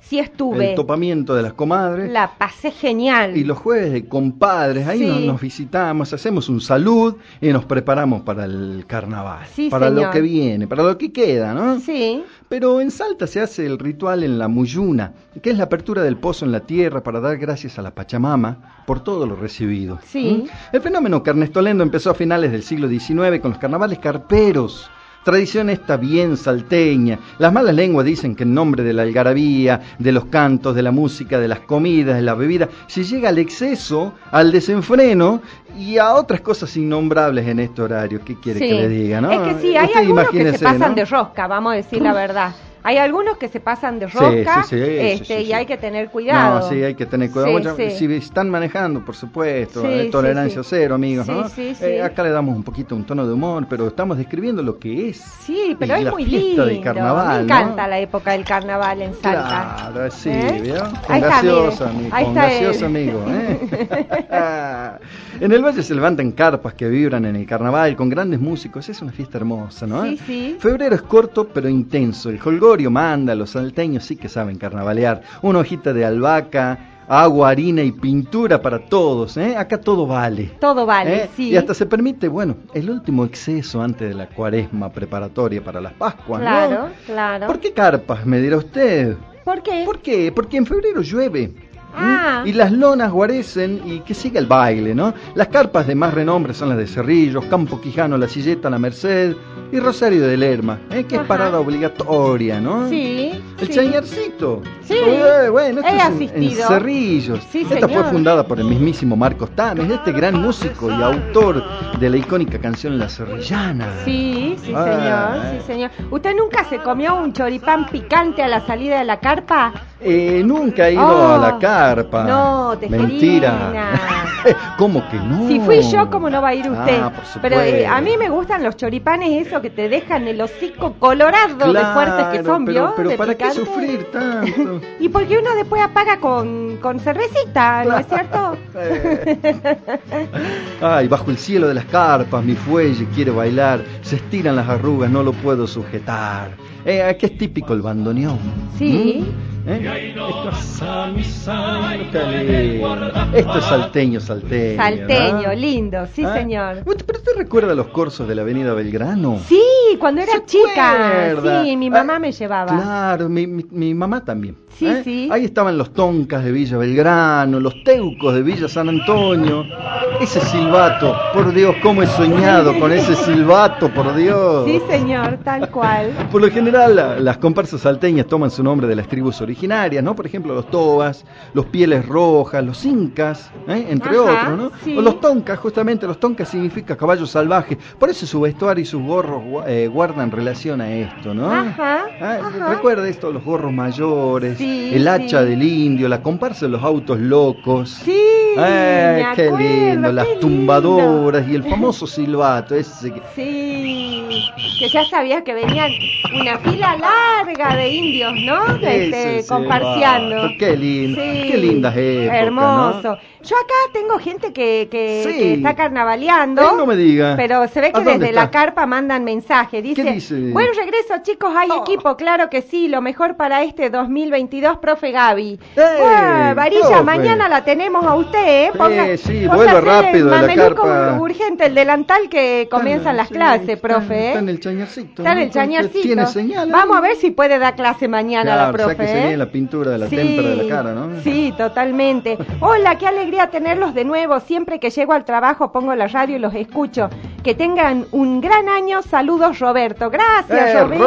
Speaker 3: Sí estuve.
Speaker 4: El topamiento de las comadres.
Speaker 3: La pasé genial.
Speaker 4: Y los jueves de compadres, ahí
Speaker 3: Sí.
Speaker 4: nos, nos visitamos, hacemos un salud y nos preparamos para el carnaval.
Speaker 3: Sí,
Speaker 4: para lo que viene, para lo que queda, ¿no?
Speaker 3: Sí.
Speaker 4: Pero en Salta se hace el ritual en la Muyuna, que es la apertura del pozo en la tierra para dar gracias a la Pachamama por todo lo recibido.
Speaker 3: Sí.
Speaker 4: ¿Mm? El fenómeno carnestolendo empezó a finales del siglo XIX con los carnavales carperos. Tradición esta bien salteña. Las malas lenguas dicen que en nombre de la algarabía, de los cantos, de la música, de las comidas, de la bebida, se llega al exceso, al desenfreno y a otras cosas innombrables en este horario. ¿Qué quiere
Speaker 3: Sí.
Speaker 4: que le diga? ¿no?
Speaker 3: Es que sí, hay
Speaker 4: Usted
Speaker 3: algunos que se pasan
Speaker 4: ¿no?
Speaker 3: de rosca, vamos a decir la verdad. Hay algunos que se pasan de rosca
Speaker 4: sí, sí, sí,
Speaker 3: este, y hay que tener cuidado.
Speaker 4: No, sí, hay que tener cuidado. Si están manejando, por supuesto, eh, tolerancia cero, amigos,
Speaker 3: Sí,
Speaker 4: ¿no?
Speaker 3: sí, sí.
Speaker 4: Eh, acá le damos un poquito un tono de humor, pero estamos describiendo lo que es.
Speaker 3: Sí, pero
Speaker 4: Y
Speaker 3: es
Speaker 4: la
Speaker 3: muy
Speaker 4: fiesta
Speaker 3: lindo.
Speaker 4: del carnaval,
Speaker 3: Me encanta
Speaker 4: ¿no?
Speaker 3: la época del carnaval en Salta.
Speaker 4: Claro, sí,
Speaker 3: ¿Eh?
Speaker 4: ¿vio? Con
Speaker 3: Ahí está,
Speaker 4: gaseosa,
Speaker 3: mire.
Speaker 4: amigo, con
Speaker 3: él.
Speaker 4: amigo. ¿eh? <laughs> en el valle se levantan carpas que vibran en el carnaval con grandes músicos. Es una fiesta hermosa, ¿no?
Speaker 3: Sí, sí.
Speaker 4: Febrero es corto pero intenso. El manda, los salteños sí que saben carnavalear. Una hojita de albahaca, agua, harina y pintura para todos. ¿eh? Acá todo vale.
Speaker 3: Todo vale,
Speaker 4: ¿eh?
Speaker 3: sí.
Speaker 4: Y hasta se permite, bueno, el último exceso antes de la cuaresma preparatoria para las Pascuas. ¿no?
Speaker 3: Claro, claro.
Speaker 4: ¿Por qué carpas? Me dirá usted.
Speaker 3: ¿Por qué?
Speaker 4: ¿Por qué? Porque en febrero llueve.
Speaker 3: Ah.
Speaker 4: Y las lonas guarecen y que siga el baile, ¿no? Las carpas de más renombre son las de Cerrillos, Campo Quijano, La Silleta, La Merced y Rosario de Lerma, ¿eh? que es parada obligatoria, ¿no?
Speaker 3: Sí.
Speaker 4: El
Speaker 3: sí.
Speaker 4: chañarcito.
Speaker 3: Sí.
Speaker 4: Eh, bueno, esto
Speaker 3: He
Speaker 4: es en- en,
Speaker 3: asistido.
Speaker 4: Cerrillos.
Speaker 3: Sí,
Speaker 4: Esta
Speaker 3: señor.
Speaker 4: fue fundada por el mismísimo Marcos Tames, este gran músico y autor de la icónica canción La Cerrillana.
Speaker 3: Sí, sí,
Speaker 4: Ah.
Speaker 3: señor, sí, señor. ¿Usted nunca se comió un choripán picante a la salida de la carpa?
Speaker 4: Eh, nunca he ido
Speaker 3: Oh,
Speaker 4: a la carpa.
Speaker 3: no,
Speaker 4: Mentira. <laughs> ¿Cómo que no?
Speaker 3: Si fui yo, ¿cómo no va a ir usted?
Speaker 4: Ah, por supuesto.
Speaker 3: Pero eh, a mí me gustan los choripanes, eso que te dejan el hocico colorado de fuertes que son,
Speaker 4: pero,
Speaker 3: ¿vio?
Speaker 4: pero
Speaker 3: De
Speaker 4: ¿para qué sufrir tanto? <laughs>
Speaker 3: Y porque uno después apaga con, con cervecita, ¿no es cierto?
Speaker 4: Ay, bajo el cielo de las carpas, mi fuelle quiere bailar, se estiran las arrugas, no lo puedo sujetar. Eh, aquí es típico el bandoneón.
Speaker 3: Sí.
Speaker 4: ¿Mm? ¿Eh? Esto es Esto es salteño, salteño.
Speaker 3: Salteño, lindo, sí,
Speaker 4: ¿Ah?
Speaker 3: señor.
Speaker 4: ¿Usted- ¿Pero usted recuerda los corsos de la avenida Belgrano?
Speaker 3: Sí, cuando era
Speaker 4: ¿Se
Speaker 3: chica.
Speaker 4: acuerda?
Speaker 3: Sí, mi mamá
Speaker 4: Ah,
Speaker 3: me llevaba.
Speaker 4: Claro, mi, mi- mi mamá también.
Speaker 3: Sí,
Speaker 4: ¿eh?
Speaker 3: sí.
Speaker 4: Ahí estaban los toncas de Villa Belgrano, los teucos de Villa San Antonio. Ese silbato, por Dios, cómo he soñado con ese silbato, por Dios.
Speaker 3: Sí, señor, tal cual.
Speaker 4: Por lo general, la- las comparsas salteñas toman su nombre de las tribus originarias, ¿no? Por ejemplo, los tobas, los pieles rojas, los incas, ¿eh? entre
Speaker 3: Ajá,
Speaker 4: otros, ¿no?
Speaker 3: sí.
Speaker 4: O los toncas, justamente, los toncas significa caballo salvaje. Por eso su vestuario y sus gorros eh, guardan relación a esto, ¿no?
Speaker 3: Ajá,
Speaker 4: Ah,
Speaker 3: ajá.
Speaker 4: Recuerda esto, los gorros mayores,
Speaker 3: Sí,
Speaker 4: el hacha
Speaker 3: sí.
Speaker 4: del indio, la comparsa de los autos locos.
Speaker 3: Sí,
Speaker 4: Eh,
Speaker 3: me
Speaker 4: qué
Speaker 3: acuerdo,
Speaker 4: lindo, las
Speaker 3: lindo.
Speaker 4: tumbadoras y el famoso <laughs> silbato, ese que...
Speaker 3: Sí, que ya sabías que venían una fila larga de indios, ¿no? Este,
Speaker 4: qué lindo,
Speaker 3: Sí,
Speaker 4: qué lindas épocas,
Speaker 3: Hermoso.
Speaker 4: ¿no?
Speaker 3: Yo acá tengo gente que, que,
Speaker 4: Sí.
Speaker 3: que está carnavaleando.
Speaker 4: Eh, no me diga.
Speaker 3: Pero se ve
Speaker 4: ¿A
Speaker 3: que desde la carpa mandan mensaje. Dice,
Speaker 4: ¿Qué dice?
Speaker 3: buen regreso chicos, hay
Speaker 4: Oh.
Speaker 3: equipo, claro que sí, lo mejor para este 2022, profe Gaby.
Speaker 4: ¡Ey,
Speaker 3: Ah, Varilla,
Speaker 4: profe!
Speaker 3: mañana la tenemos a usted, ¿eh?
Speaker 4: Sí, sí,
Speaker 3: póngase
Speaker 4: vuelva
Speaker 3: el
Speaker 4: rápido de la
Speaker 3: mameluco
Speaker 4: carpa.
Speaker 3: urgente, el delantal que comienzan las
Speaker 4: Sí,
Speaker 3: clases,
Speaker 4: está-
Speaker 3: profe. ¿eh?
Speaker 4: Está en el chañarcito.
Speaker 3: Está en el chañarcito.
Speaker 4: Tiene señal.
Speaker 3: Vamos a ver si puede dar clase mañana la
Speaker 4: Claro,
Speaker 3: profe.
Speaker 4: sáquese
Speaker 3: ¿eh?
Speaker 4: bien la pintura de la témpera de la cara, ¿no?
Speaker 3: Sí, totalmente. Hola, qué alegría tenerlos de nuevo. Siempre que llego al trabajo pongo la radio y los escucho. Que tengan un gran año. Saludos, Roberto. Gracias,
Speaker 4: Eh,
Speaker 3: Roberto.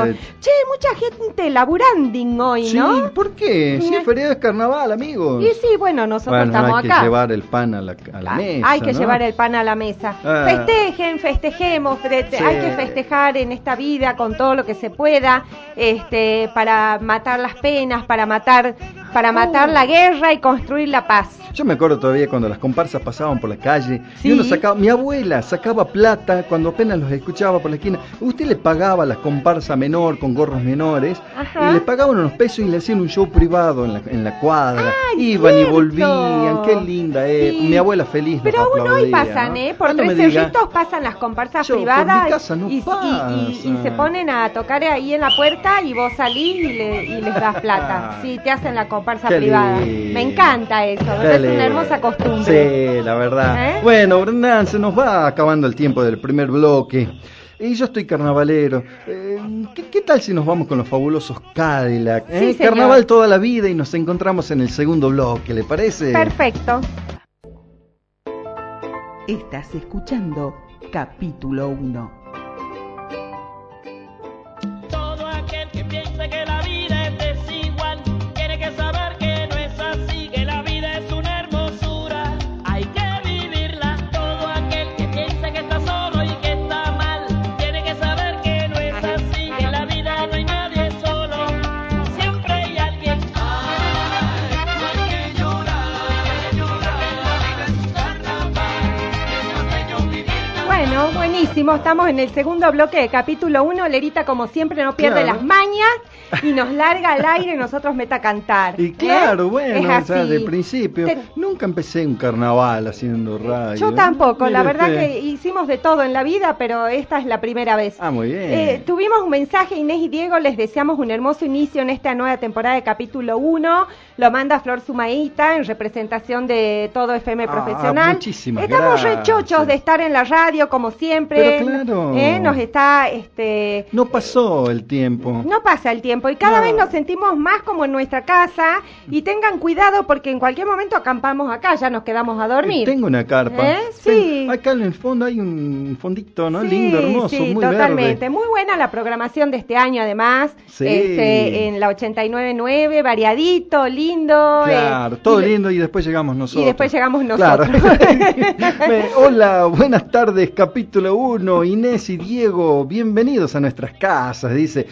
Speaker 4: Robert.
Speaker 3: Che, mucha gente laburanding hoy,
Speaker 4: Sí,
Speaker 3: ¿no?
Speaker 4: ¿por qué? Si es feriado es carnaval, amigos.
Speaker 3: Y sí, bueno, nosotros
Speaker 4: bueno,
Speaker 3: estamos
Speaker 4: hay
Speaker 3: acá.
Speaker 4: que llevar el pan a la, a la
Speaker 3: Ah,
Speaker 4: mesa,
Speaker 3: Hay que
Speaker 4: ¿no?
Speaker 3: llevar el pan a la mesa.
Speaker 4: Ah.
Speaker 3: Festejen, festejemos,
Speaker 4: Sí.
Speaker 3: hay que festejar en esta vida con todo lo que se pueda, este, para matar las penas, para matar, para matar
Speaker 4: Uh.
Speaker 3: la guerra y construir la paz.
Speaker 4: Yo me acuerdo todavía cuando las comparsas pasaban por la calle
Speaker 3: Sí.
Speaker 4: y uno sacaba, mi abuela sacaba plata cuando apenas los escuchaba por la esquina. Usted le pagaba a la comparsa menor con gorros menores
Speaker 3: Ajá.
Speaker 4: y le pagaban unos pesos y le hacían un show privado en la, en la cuadra.
Speaker 3: Ay,
Speaker 4: Iban y volvían, qué linda eh.
Speaker 3: Sí.
Speaker 4: Mi abuela feliz.
Speaker 3: Pero
Speaker 4: nos
Speaker 3: aún hoy pasan,
Speaker 4: ¿no?
Speaker 3: ¿eh? Por
Speaker 4: Ah, no
Speaker 3: tres cerritos pasan las comparsas
Speaker 4: Yo, por
Speaker 3: privadas
Speaker 4: mi casa no
Speaker 3: y, y- y- y
Speaker 4: pasa.
Speaker 3: se ponen a tocar ahí en la puerta y vos salís y, le- y les das plata. Sí, te hacen la comparsa
Speaker 4: Qué
Speaker 3: privada.
Speaker 4: lindo.
Speaker 3: Me encanta eso, parece una hermosa costumbre.
Speaker 4: Sí, la verdad.
Speaker 3: ¿Eh?
Speaker 4: Bueno, Brendan, se nos va acabando el tiempo del primer bloque. Y yo estoy carnavalero. Eh, ¿qué, qué tal si nos vamos con los fabulosos Cadillac? eh?
Speaker 3: Sí.
Speaker 4: Carnaval toda la vida y nos encontramos en el segundo bloque, ¿le parece?
Speaker 3: Perfecto.
Speaker 6: Estás escuchando capítulo 1.
Speaker 3: Buenísimo, estamos en el segundo bloque de capítulo 1. Lerita, como siempre, no pierde
Speaker 4: Claro.
Speaker 3: las mañas y nos larga al aire y nosotros meta a cantar.
Speaker 4: Y
Speaker 3: ¿eh?
Speaker 4: claro,
Speaker 3: Es
Speaker 4: bueno, o sea, de principio. Nunca empecé un carnaval haciendo radio.
Speaker 3: Yo tampoco, la verdad
Speaker 4: usted.
Speaker 3: que hicimos de todo en la vida, pero esta es la primera vez.
Speaker 4: Ah, muy bien.
Speaker 3: Eh, tuvimos un mensaje, Inés y Diego, les deseamos un hermoso inicio en esta nueva temporada de capítulo 1. Lo manda Flor Sumaíta en representación de todo FM
Speaker 4: Ah,
Speaker 3: Profesional.
Speaker 4: muchísimas
Speaker 3: Estamos rechochos de estar en la radio, como siempre.
Speaker 4: Pero claro.
Speaker 3: Eh, Nos está, este...
Speaker 4: No pasó el tiempo.
Speaker 3: No pasa el tiempo y cada
Speaker 4: No.
Speaker 3: vez nos sentimos más como en nuestra casa y tengan cuidado porque en cualquier momento acampamos acá, ya nos quedamos a dormir.
Speaker 4: Tengo una carpa.
Speaker 3: ¿Eh? Sí.
Speaker 4: Acá en el fondo hay un fondito, ¿no?
Speaker 3: Sí,
Speaker 4: Lindo, hermoso,
Speaker 3: sí,
Speaker 4: muy
Speaker 3: totalmente.
Speaker 4: verde.
Speaker 3: Muy buena la programación de este año, además.
Speaker 4: Sí.
Speaker 3: Este, en la 89.9, variadito, lindo.
Speaker 4: Claro,
Speaker 3: eh,
Speaker 4: todo
Speaker 3: y-
Speaker 4: lindo y después llegamos nosotros.
Speaker 3: después llegamos
Speaker 4: Claro.
Speaker 3: nosotros. <laughs>
Speaker 4: Hola, buenas tardes, capítulo 1, Inés y Diego, bienvenidos a nuestras casas, dice.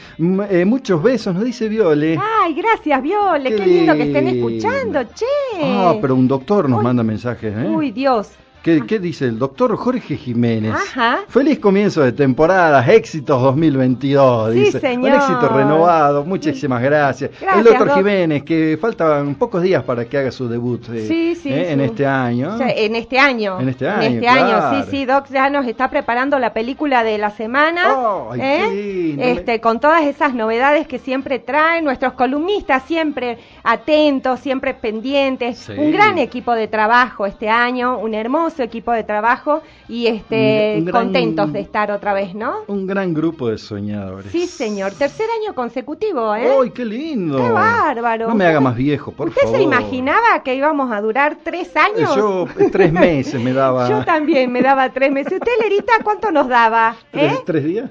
Speaker 4: Eh, muchos besos, nos dice Viole.
Speaker 3: Ay, gracias, Viole. Qué,
Speaker 4: Qué
Speaker 3: lindo que estén escuchando, che.
Speaker 4: Ah, pero un doctor nos
Speaker 3: Uy.
Speaker 4: manda mensajes, ¿eh?
Speaker 3: Uy, Dios.
Speaker 4: ¿Qué, qué dice el doctor Jorge Jiménez?
Speaker 3: Ajá.
Speaker 4: Feliz comienzo de temporada, éxitos 2022,
Speaker 3: Sí,
Speaker 4: dice.
Speaker 3: señor.
Speaker 4: Un éxito renovado, muchísimas gracias.
Speaker 3: Gracias,
Speaker 4: el doctor
Speaker 3: Doc.
Speaker 4: Jiménez, que faltan pocos días para que haga su debut eh,
Speaker 3: Sí, sí,
Speaker 4: eh, en este año.
Speaker 3: O sea, en este año.
Speaker 4: En este año,
Speaker 3: En este
Speaker 4: claro.
Speaker 3: año, sí, sí, Doc ya nos está preparando la película de la semana.
Speaker 4: Ay,
Speaker 3: ¿eh? Este, con todas esas novedades que siempre traen nuestros columnistas, siempre atentos, siempre pendientes. Un gran equipo de trabajo este año, un hermoso equipo de trabajo y este,
Speaker 4: gran-
Speaker 3: contentos de estar otra vez, ¿no?
Speaker 4: Un gran grupo de soñadores.
Speaker 3: Sí, señor. Tercer año consecutivo, ¿eh?
Speaker 4: ¡Ay, qué lindo!
Speaker 3: ¡Qué bárbaro!
Speaker 4: No me haga más viejo, por
Speaker 3: ¿Usted
Speaker 4: favor.
Speaker 3: se imaginaba que íbamos a durar tres años?
Speaker 4: Yo eh, tres meses me daba. <laughs>
Speaker 3: Yo también me daba tres meses. ¿Usted, Lerita, cuánto nos daba?
Speaker 4: ¿Tres,
Speaker 3: ¿Eh?
Speaker 4: tres días?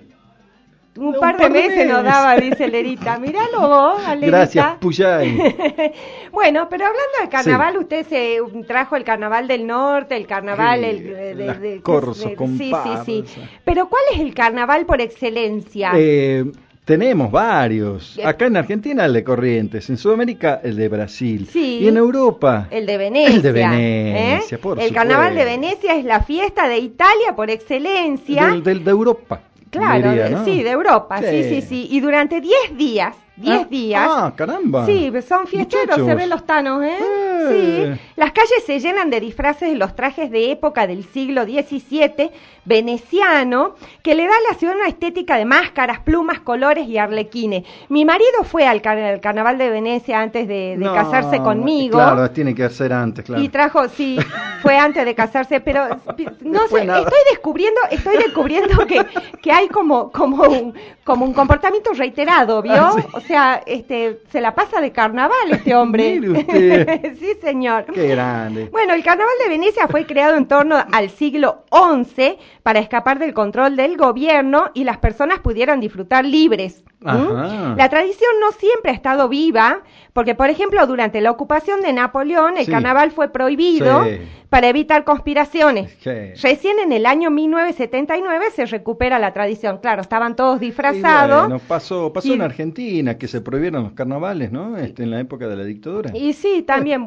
Speaker 3: Un
Speaker 4: Un
Speaker 3: par de
Speaker 4: par de
Speaker 3: meses nos
Speaker 4: meses.
Speaker 3: daba, dice Lerita. Míralo vos, <laughs> Lerita.
Speaker 4: Gracias, Puyay. <laughs>
Speaker 3: bueno, pero hablando del carnaval, usted se trajo el carnaval del norte, el carnaval...
Speaker 4: Sí,
Speaker 3: el, de-
Speaker 4: las
Speaker 3: de-
Speaker 4: corsos,
Speaker 3: de-
Speaker 4: con
Speaker 3: Sí, sí, sí. Pero ¿cuál es el carnaval por excelencia?
Speaker 4: Eh, tenemos varios. Acá en Argentina el de Corrientes, en Sudamérica el de Brasil.
Speaker 3: Sí.
Speaker 4: Y en Europa
Speaker 3: El de Venecia.
Speaker 4: El de Venecia,
Speaker 3: ¿eh?
Speaker 4: por
Speaker 3: El carnaval de. Venecia es la fiesta de Italia por excelencia.
Speaker 4: del, del- de Europa.
Speaker 3: Claro,
Speaker 4: diría,
Speaker 3: de-
Speaker 4: ¿no?
Speaker 3: sí, de Europa, sí, sí, sí. Y durante 10 días, 10
Speaker 4: Ah,
Speaker 3: días.
Speaker 4: Ah, caramba.
Speaker 3: Sí, son fiesteros, se ven los tanos, ¿eh?
Speaker 4: Eh.
Speaker 3: Sí. Las calles se llenan de disfraces de los trajes de época del siglo XVII veneciano, que le da a la ciudad una estética de máscaras, plumas, colores y arlequines. Mi marido fue al, car- al carnaval de Venecia antes de, de
Speaker 4: No,
Speaker 3: casarse conmigo.
Speaker 4: Claro, tiene que ser antes, claro.
Speaker 3: Y trajo, sí, fue antes de casarse, pero <laughs> no
Speaker 4: Después
Speaker 3: sé,
Speaker 4: nada.
Speaker 3: estoy descubriendo, estoy descubriendo que, que hay como, como un, como un comportamiento reiterado, ¿vio?
Speaker 4: Ah, sí.
Speaker 3: O sea, este, se la pasa de carnaval este hombre. <laughs>
Speaker 4: Mire usted. <laughs>
Speaker 3: sí, señor.
Speaker 4: Qué grande.
Speaker 3: Bueno, el carnaval de Venecia fue creado en torno al siglo XI para escapar del control del gobierno y las personas pudieran disfrutar libres. La tradición no siempre ha estado viva, porque por ejemplo durante la ocupación de Napoleón el
Speaker 4: Sí.
Speaker 3: carnaval fue prohibido
Speaker 4: Sí.
Speaker 3: para evitar conspiraciones.
Speaker 4: Sí.
Speaker 3: Recién en el año 1979 se recupera la tradición. Claro, estaban todos
Speaker 4: Y
Speaker 3: disfrazados.
Speaker 4: bueno, pasó, pasó
Speaker 3: Y-
Speaker 4: en Argentina que se prohibieron los carnavales, ¿no? Este, en la época de la dictadura.
Speaker 3: Y sí, también,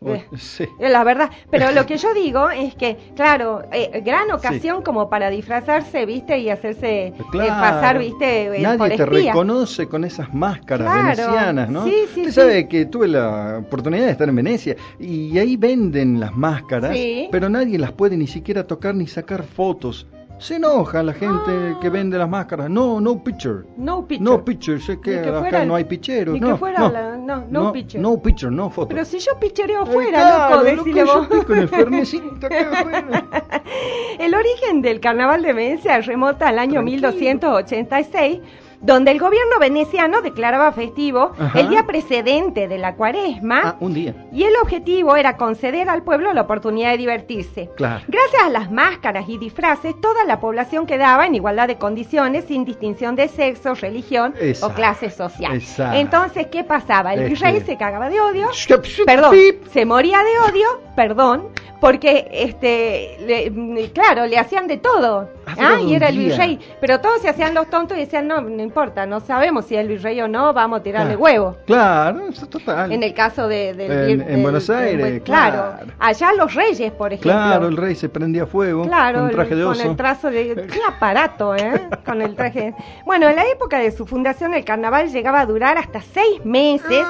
Speaker 3: <laughs>
Speaker 4: sí.
Speaker 3: Eh, La verdad, pero lo que yo <laughs> digo es que, claro, eh, gran ocasión como para disfrazarse, ¿viste? Y hacerse eh, pasar, ¿viste? eh, por
Speaker 4: Nadie te reconoce con esas máscaras
Speaker 3: Claro.
Speaker 4: venecianas, ¿no?
Speaker 3: Sí, sí,
Speaker 4: Usted sabe que tuve la oportunidad de estar en Venecia y ahí venden las máscaras, pero nadie las puede ni siquiera tocar ni sacar fotos. Se enoja la gente
Speaker 3: Ah.
Speaker 4: que vende las máscaras. No, no picture.
Speaker 3: No picture.
Speaker 4: No picture, sé que,
Speaker 3: que
Speaker 4: acá
Speaker 3: el-
Speaker 4: no hay picheros.
Speaker 3: ni que
Speaker 4: no,
Speaker 3: fuera
Speaker 4: no,
Speaker 3: la- no, no picture.
Speaker 4: No picture, no foto.
Speaker 3: Pero si yo pichereo
Speaker 4: Eh,
Speaker 3: fuera,
Speaker 4: claro,
Speaker 3: loco, decile
Speaker 4: yo
Speaker 3: vos.
Speaker 4: estoy con el <laughs> afuera.
Speaker 3: El origen del carnaval de Venecia remota al año
Speaker 4: Tranquilo.
Speaker 3: 1286, donde el gobierno veneciano declaraba festivo
Speaker 4: Ajá.
Speaker 3: el día precedente de la cuaresma.
Speaker 4: Ah, un día.
Speaker 3: Y el objetivo era conceder al pueblo la oportunidad de divertirse.
Speaker 4: Claro.
Speaker 3: Gracias a las máscaras y disfraces, toda la población quedaba en igualdad de condiciones, sin distinción de sexo, religión
Speaker 4: Exacto.
Speaker 3: o clase social.
Speaker 4: Exacto.
Speaker 3: Entonces, ¿qué pasaba? El
Speaker 4: Este-
Speaker 3: virrey se cagaba de odio, perdón, se moría de odio, perdón, porque este le- claro le hacían de todo
Speaker 4: Ah,
Speaker 3: ¿ah? y era el virrey pero todos se hacían los tontos y decían no no importa no sabemos si es el virrey o no vamos a tirarle
Speaker 4: Claro.
Speaker 3: huevo
Speaker 4: Claro, eso es total.
Speaker 3: en el caso de, del
Speaker 4: En- Buenos
Speaker 3: del-
Speaker 4: Aires,
Speaker 3: claro.
Speaker 4: claro.
Speaker 3: allá los reyes por ejemplo
Speaker 4: Claro, el rey se prendía fuego
Speaker 3: Claro,
Speaker 4: con un traje
Speaker 3: el-
Speaker 4: de
Speaker 3: con
Speaker 4: oso.
Speaker 3: el trazo de... <laughs> ¡Qué aparato, eh! Con el traje... <laughs> Bueno, en la época de su fundación el carnaval llegaba a durar hasta seis meses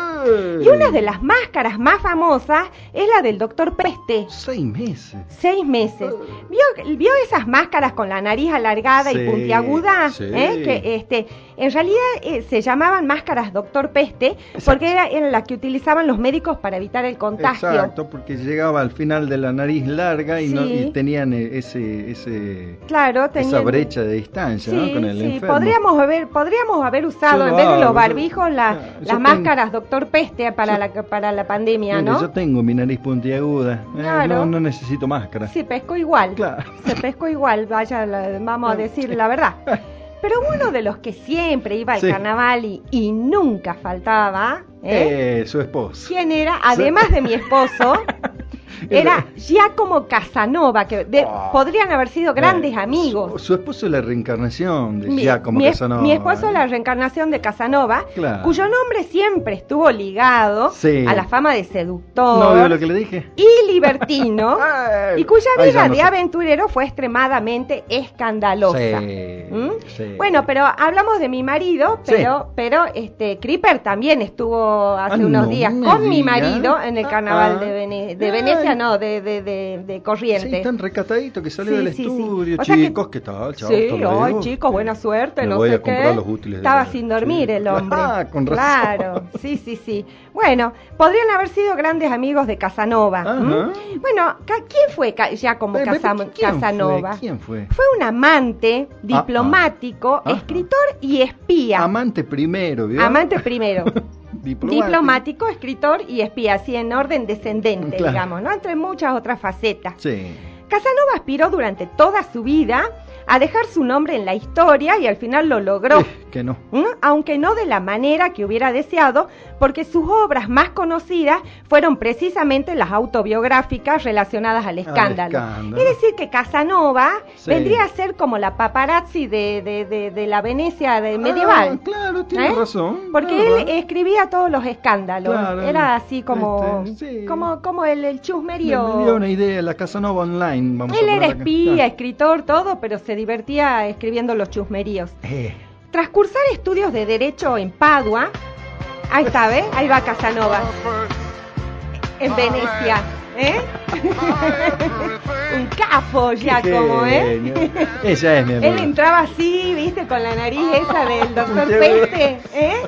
Speaker 3: y una de las máscaras más famosas es la del doctor Peste.
Speaker 4: Seis meses.
Speaker 3: Seis meses. ¿Vio, vio esas máscaras con la nariz alargada
Speaker 4: Sí,
Speaker 3: y puntiaguda?
Speaker 4: sí.
Speaker 3: ¿Eh? Que este, en realidad eh, se llamaban máscaras doctor Peste porque era, eran las que utilizaban los médicos para evitar el contagio.
Speaker 4: Exacto, porque llegaba al final de la nariz larga y, no, y tenían eh, ese, ese,
Speaker 3: Claro,
Speaker 4: esa brecha de distancia ¿no?
Speaker 3: Sí,
Speaker 4: con el
Speaker 3: sí,
Speaker 4: enfermo.
Speaker 3: podríamos haber, podríamos haber usado
Speaker 4: Yo
Speaker 3: en vez de los
Speaker 4: yo-
Speaker 3: barbijos la-
Speaker 4: yo
Speaker 3: las
Speaker 4: tengo-
Speaker 3: máscaras doctor peste para la para la pandemia,
Speaker 4: Mire,
Speaker 3: ¿no?
Speaker 4: Yo tengo mi nariz puntiaguda, eh, no, no necesito máscara.
Speaker 3: Sí, pescó igual.
Speaker 4: Claro.
Speaker 3: Se pescó igual, vaya, la- vamos a decir la verdad. <laughs> Pero uno de los que siempre iba al
Speaker 4: Sí.
Speaker 3: carnaval y, y nunca faltaba, ¿eh?
Speaker 4: Eh, su esposo.
Speaker 3: ¿Quién era? Además de mi esposo, <laughs> era Giacomo Casanova, que de-
Speaker 4: Oh.
Speaker 3: podrían haber sido grandes
Speaker 4: Eh,
Speaker 3: amigos.
Speaker 4: Su, su esposo es la reencarnación de
Speaker 3: Mi,
Speaker 4: Giacomo
Speaker 3: mi
Speaker 4: Casanova.
Speaker 3: mi esposo
Speaker 4: ¿eh?
Speaker 3: es la reencarnación de Casanova,
Speaker 4: Claro.
Speaker 3: cuyo nombre siempre estuvo ligado
Speaker 4: Sí.
Speaker 3: a la fama de seductor
Speaker 4: ¿No vio lo que le dije?
Speaker 3: y libertino, <laughs>
Speaker 4: Ay,
Speaker 3: y cuya vida
Speaker 4: ya no
Speaker 3: de
Speaker 4: sé.
Speaker 3: aventurero fue extremadamente escandalosa.
Speaker 4: Sí,
Speaker 3: ¿Mm?
Speaker 4: sí.
Speaker 3: Bueno, pero hablamos de mi marido, pero, pero este Creeper también estuvo hace
Speaker 4: Ah,
Speaker 3: unos
Speaker 4: no
Speaker 3: días con mi marido en el
Speaker 4: Ah,
Speaker 3: carnaval
Speaker 4: ah.
Speaker 3: de, Vene- de
Speaker 4: Ay.
Speaker 3: No, de, de, de, de Corrientes.
Speaker 4: Sí, tan recatadito que salió
Speaker 3: Sí,
Speaker 4: del
Speaker 3: sí, sí.
Speaker 4: estudio,
Speaker 3: O sea que-
Speaker 4: chicos, ¿qué tal? Chao,
Speaker 3: Sí, ay chicos, buena suerte,
Speaker 4: Me
Speaker 3: no
Speaker 4: voy
Speaker 3: sé
Speaker 4: a comprar
Speaker 3: qué.
Speaker 4: los útiles
Speaker 3: Estaba sin dormir
Speaker 4: sí.
Speaker 3: el hombre.
Speaker 4: Ah, con razón.
Speaker 3: Claro, sí, sí, sí. Bueno, podrían haber sido grandes amigos de Casanova.
Speaker 4: Ajá.
Speaker 3: ¿m? Bueno, ¿quién fue ya como
Speaker 4: ¿quién
Speaker 3: Casanova?
Speaker 4: Fue? ¿Quién fue?
Speaker 3: Fue un amante, diplomático,
Speaker 4: Ajá.
Speaker 3: escritor y espía.
Speaker 4: Amante primero, ¿vio?
Speaker 3: Amante <laughs> primero.
Speaker 4: Diplomático.
Speaker 3: Diplomático, escritor y espía, así en orden descendente,
Speaker 4: Claro.
Speaker 3: digamos, ¿no? Entre muchas otras facetas.
Speaker 4: Sí.
Speaker 3: Casanova aspiró durante toda su vida a dejar su nombre en la historia y al final lo logró.
Speaker 4: Eh, que no.
Speaker 3: ¿Mm? aunque no de la manera que hubiera deseado, porque sus obras más conocidas fueron precisamente las autobiográficas relacionadas al escándalo.
Speaker 4: escándalo.
Speaker 3: Es decir, que Casanova
Speaker 4: Sí.
Speaker 3: vendría a ser como la paparazzi de, de, de- de la Venecia de medieval.
Speaker 4: Ah, claro, tiene
Speaker 3: ¿Eh?
Speaker 4: razón.
Speaker 3: Porque
Speaker 4: claro.
Speaker 3: él escribía todos los escándalos.
Speaker 4: Claro,
Speaker 3: Era así como,
Speaker 4: este, sí.
Speaker 3: como, como el, el
Speaker 4: Me,
Speaker 3: chusmerío.
Speaker 4: me dio una idea, la Casanova Online. Vamos
Speaker 3: Él
Speaker 4: a
Speaker 3: era
Speaker 4: acá.
Speaker 3: espía, escritor, todo, pero se divertía escribiendo los chusmeríos.
Speaker 4: Eh,
Speaker 3: Tras cursar estudios de Derecho en Padua, ahí está, ¿ves? Ahí va Casanova, en Venecia, ¿eh? <laughs> Un capo ya
Speaker 4: qué
Speaker 3: como, ¿eh?
Speaker 4: Ella es mi amiga.
Speaker 3: Él entraba así, ¿viste? Con la nariz esa del <laughs> doctor Peste, ¿eh?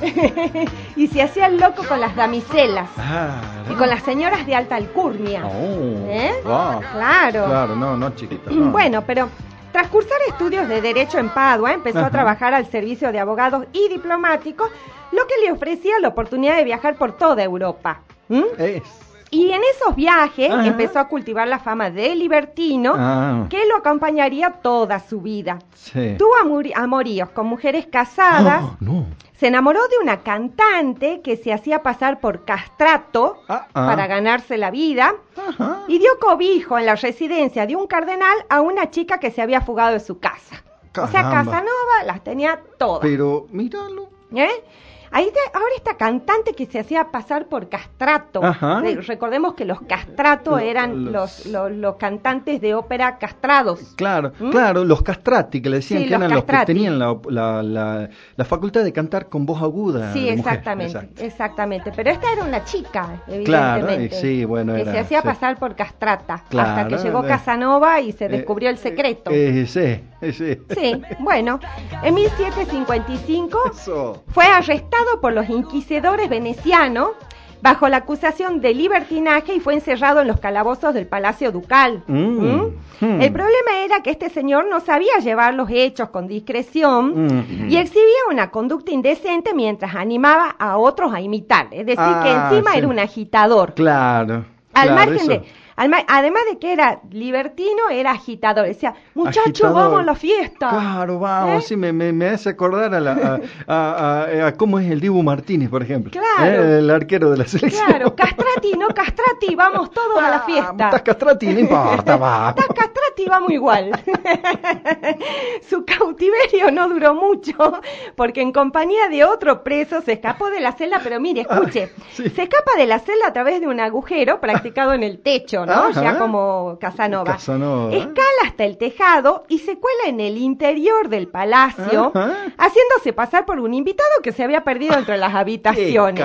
Speaker 3: <laughs> y se hacía el loco con las damiselas
Speaker 4: Ah,
Speaker 3: y con las señoras de alta alcurnia.
Speaker 4: Oh,
Speaker 3: ¿Eh? Claro.
Speaker 4: Claro, no, no, chiquita. <clears throat> no.
Speaker 3: Bueno, pero tras cursar estudios de Derecho en Padua, empezó a trabajar al servicio de abogados y diplomáticos, lo que le ofrecía la oportunidad de viajar por toda Europa. ¿m?
Speaker 4: Es.
Speaker 3: Y en esos viajes
Speaker 4: Ajá.
Speaker 3: empezó a cultivar la fama de libertino,
Speaker 4: Ah,
Speaker 3: que lo acompañaría toda su vida.
Speaker 4: sí.
Speaker 3: Tuvo amor- amoríos con mujeres casadas,
Speaker 4: Oh, no.
Speaker 3: se enamoró de una cantante que se hacía pasar por castrato
Speaker 4: Ah, ah.
Speaker 3: para ganarse la vida
Speaker 4: Ajá.
Speaker 3: y dio cobijo en la residencia de un cardenal a una chica que se había fugado de su casa. O sea. Casanova las tenía todas.
Speaker 4: Pero, míralo.
Speaker 3: ¿eh? Ahí te- ahora esta cantante que se hacía pasar por castrato.
Speaker 4: Ajá.
Speaker 3: Recordemos que los castrato eran
Speaker 4: los-
Speaker 3: los, los, cantantes de ópera castrados.
Speaker 4: Claro,
Speaker 3: ¿Mm?
Speaker 4: claro, los castrati, que le decían
Speaker 3: Sí,
Speaker 4: que
Speaker 3: los
Speaker 4: eran los que tenían la, la, la, la facultad de cantar con voz aguda.
Speaker 3: Sí, exactamente,
Speaker 4: Exacto.
Speaker 3: exactamente. Pero esta era una chica,
Speaker 4: Claro,
Speaker 3: evidentemente.
Speaker 4: y sí, bueno,
Speaker 3: que se hacía
Speaker 4: sí.
Speaker 3: pasar por castrata. hasta
Speaker 4: Claro,
Speaker 3: que llegó
Speaker 4: eh,
Speaker 3: Casanova y se
Speaker 4: Eh,
Speaker 3: descubrió el secreto.
Speaker 4: Eh, sí, <laughs> sí.
Speaker 3: Sí, bueno, en 1755
Speaker 4: Eso.
Speaker 3: fue arrestado por los inquisidores venecianos bajo la acusación de libertinaje y fue encerrado en los calabozos del Palacio Ducal.
Speaker 4: Mm,
Speaker 3: ¿Mm?
Speaker 4: hmm.
Speaker 3: El problema era que este señor no sabía llevar los hechos con discreción
Speaker 4: Mm,
Speaker 3: y exhibía una conducta indecente mientras animaba a otros a imitar. Es decir, que
Speaker 4: Ah,
Speaker 3: encima
Speaker 4: sí.
Speaker 3: era un agitador.
Speaker 4: Claro.
Speaker 3: Al
Speaker 4: claro,
Speaker 3: margen
Speaker 4: eso.
Speaker 3: de además de que era libertino, era agitador. Decía, muchachos, vamos a la fiesta.
Speaker 4: Claro, vamos,
Speaker 3: ¿Eh?
Speaker 4: sí, me, me, me hace acordar a, la, a, a- a- a cómo es el Dibu Martínez, por ejemplo.
Speaker 3: Claro.
Speaker 4: ¿Eh? El arquero de la selección.
Speaker 3: Claro, castrati, no castrati, vamos todos a la fiesta.
Speaker 4: Estás castrati, no importa, va. <laughs>
Speaker 3: Estás castrati, vamos igual. <laughs> Su cautiverio no duró mucho porque en compañía de otro preso se escapó de la celda, pero mire, escuche,
Speaker 4: Ah, sí.
Speaker 3: se escapa de la celda a través de un agujero practicado en el techo, ¿no?
Speaker 4: Ajá.
Speaker 3: Ya como Casanova.
Speaker 4: Casanova.
Speaker 3: Escala hasta el tejado y se cuela en el interior del palacio,
Speaker 4: Ajá.
Speaker 3: haciéndose pasar por un invitado que se había perdido entre las <laughs> habitaciones.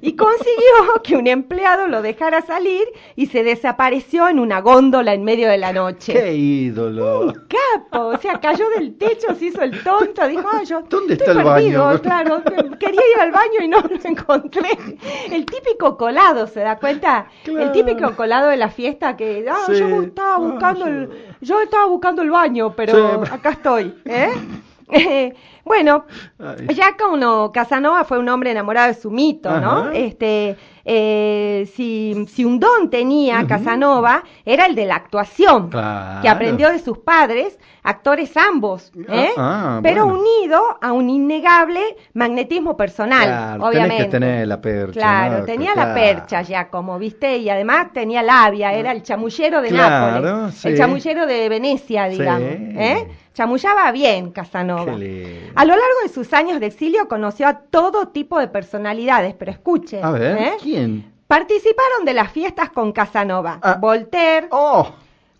Speaker 3: Y consiguió <laughs> que un empleado lo dejara salir y se desapareció en una góndola en medio de la noche.
Speaker 4: Qué ídolo.
Speaker 3: Un capo, o sea, cayó del techo, se hizo el tonto, dijo, ah, yo
Speaker 4: ¿Dónde
Speaker 3: estoy
Speaker 4: está el
Speaker 3: perdido,
Speaker 4: baño? <laughs>
Speaker 3: claro, que- quería ir al baño y no lo encontré. El típico colado, ¿se da cuenta?
Speaker 4: Claro.
Speaker 3: El típico colado de la fiesta que, ah,
Speaker 4: Sí.
Speaker 3: yo estaba
Speaker 4: Ah,
Speaker 3: buscando el, yo estaba buscando el baño, pero
Speaker 4: Sí.
Speaker 3: acá estoy, ¿eh? Eh, <laughs> bueno,
Speaker 4: Ay.
Speaker 3: ya como Casanova fue un hombre enamorado de su mito, ¿no? Este, eh, si, si un don tenía Casanova, era el de la actuación,
Speaker 4: Claro.
Speaker 3: que aprendió de sus padres, actores ambos, ¿eh?
Speaker 4: Ah, ah,
Speaker 3: pero
Speaker 4: bueno.
Speaker 3: unido a un innegable magnetismo personal,
Speaker 4: Claro,
Speaker 3: obviamente.
Speaker 4: que tener la percha.
Speaker 3: Claro,
Speaker 4: ¿no?
Speaker 3: tenía
Speaker 4: Claro.
Speaker 3: la percha ya, como viste, y además tenía labia, era el chamullero de Nápoles,
Speaker 4: sí.
Speaker 3: el chamullero de Venecia,
Speaker 4: Sí.
Speaker 3: digamos, ¿eh? Chamullaba bien Casanova. A lo largo de sus años de exilio conoció a todo tipo de personalidades, pero escuche,
Speaker 4: A ver,
Speaker 3: ¿eh?
Speaker 4: ¿quién?
Speaker 3: participaron de las fiestas con Casanova,
Speaker 4: Ah.
Speaker 3: Voltaire,
Speaker 4: Oh,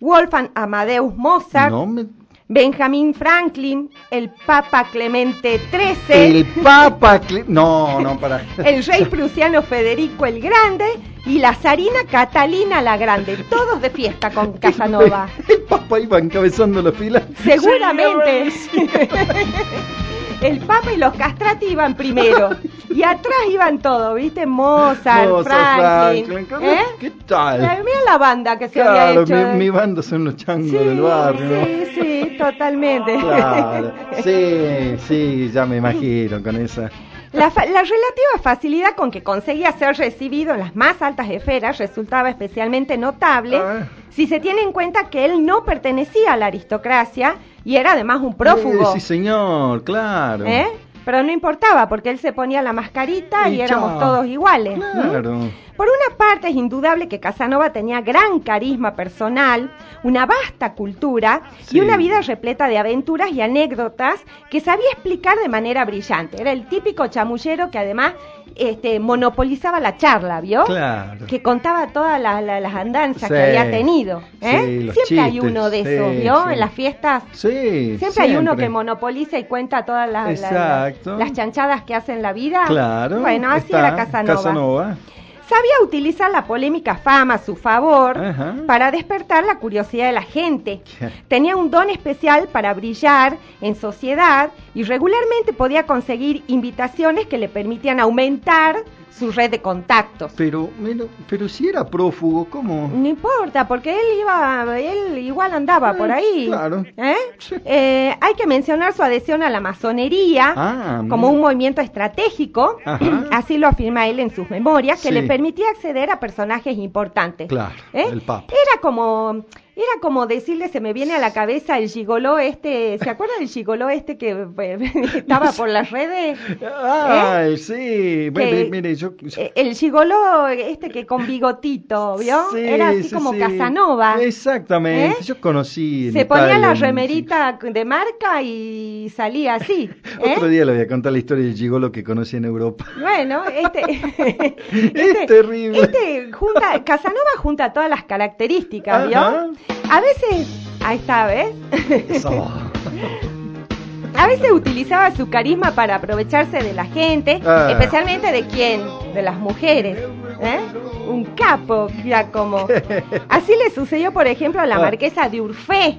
Speaker 3: Wolfgang Amadeus Mozart,
Speaker 4: no me...
Speaker 3: Benjamin Franklin, el Papa Clemente XIII,
Speaker 4: El Papa... Cle- No, no, para.
Speaker 3: el rey prusiano Federico el Grande y la zarina Catalina la Grande, todos de fiesta con Casanova.
Speaker 4: El Papa iba encabezando la fila.
Speaker 3: Seguramente. <laughs> El Papa y los castrati iban primero. Y atrás iban todos, ¿viste? Mozart,
Speaker 4: Mozart,
Speaker 3: Franklin.
Speaker 4: Franklin,
Speaker 3: ¿eh?
Speaker 4: ¿Qué tal?
Speaker 3: La- Mira la banda que se había
Speaker 4: Claro,
Speaker 3: hecho.
Speaker 4: mi,
Speaker 3: ¿eh?
Speaker 4: mi banda son los changos
Speaker 3: sí,
Speaker 4: del barrio.
Speaker 3: sí, sí, totalmente.
Speaker 4: Claro, <laughs> sí, sí, ya me imagino con esa.
Speaker 3: La, fa- la relativa facilidad con que conseguía ser recibido en las más altas esferas resultaba especialmente notable
Speaker 4: Ah.
Speaker 3: si se tiene en cuenta que él no pertenecía a la aristocracia y era además un prófugo.
Speaker 4: Eh, sí, señor, claro.
Speaker 3: ¿eh? Pero no importaba porque él se ponía la mascarita y,
Speaker 4: Y
Speaker 3: éramos todos iguales. Por una parte es indudable que Casanova tenía gran carisma personal, una vasta cultura
Speaker 4: Sí.
Speaker 3: y una vida repleta de aventuras y anécdotas que sabía explicar de manera brillante. Era el típico chamullero que además este, monopolizaba la charla, ¿vio?
Speaker 4: Claro.
Speaker 3: Que contaba todas la- la- las andanzas
Speaker 4: Sí.
Speaker 3: que había tenido. ¿eh?
Speaker 4: Sí,
Speaker 3: Siempre hay uno de
Speaker 4: sí,
Speaker 3: esos, ¿vio? En las fiestas
Speaker 4: Sí,
Speaker 3: Siempre, hay uno que monopoliza y cuenta todas las, las- chanchadas que hace en la vida.
Speaker 4: Claro.
Speaker 3: Bueno, así era Casanova.
Speaker 4: Casanova.
Speaker 3: Sabía utilizar la polémica fama a su favor
Speaker 4: Ajá.
Speaker 3: para despertar la curiosidad de la gente. Tenía un don especial para brillar en sociedad y regularmente podía conseguir invitaciones que le permitían aumentar su red de contactos.
Speaker 4: Pero, pero si era prófugo, ¿cómo?
Speaker 3: No importa, porque él iba, él igual andaba por ahí.
Speaker 4: claro.
Speaker 3: ¿Eh?
Speaker 4: Sí.
Speaker 3: Eh, hay que mencionar su adhesión a la masonería
Speaker 4: Ah,
Speaker 3: como un movimiento estratégico,
Speaker 4: Ajá.
Speaker 3: así lo afirma él en sus memorias, que
Speaker 4: Sí.
Speaker 3: le permitía acceder a personajes importantes.
Speaker 4: Claro,
Speaker 3: ¿Eh?
Speaker 4: el Papa.
Speaker 3: Era como, era como decirle, se me viene a la cabeza el gigoló este, ¿se acuerda del gigoló este que eh, <laughs> estaba por las redes?
Speaker 4: Ay, sí. Bueno, mire, yo...
Speaker 3: Eh, El gigoló este que con bigotito, ¿vio?
Speaker 4: Sí,
Speaker 3: Era así
Speaker 4: sí,
Speaker 3: como
Speaker 4: sí.
Speaker 3: Casanova.
Speaker 4: Exactamente,
Speaker 3: ¿Eh?
Speaker 4: yo conocí.
Speaker 3: Se ponía
Speaker 4: Italia
Speaker 3: la remerita de marca y salía así. <laughs> ¿eh?
Speaker 4: Otro día le voy a contar la historia del gigolo que conocí en Europa.
Speaker 3: Bueno, este, <laughs>
Speaker 4: Es terrible.
Speaker 3: Este junta, Casanova junta todas las características, ¿vio?
Speaker 4: Ajá.
Speaker 3: A veces, ahí está, ¿ves?
Speaker 4: Eso.
Speaker 3: A veces utilizaba su carisma para aprovecharse de la gente,
Speaker 4: Ah.
Speaker 3: especialmente de quién, de las mujeres. ¿eh? Un capo, ya como. <laughs> Así le sucedió, por ejemplo, a la
Speaker 4: Ah.
Speaker 3: marquesa de Urfé,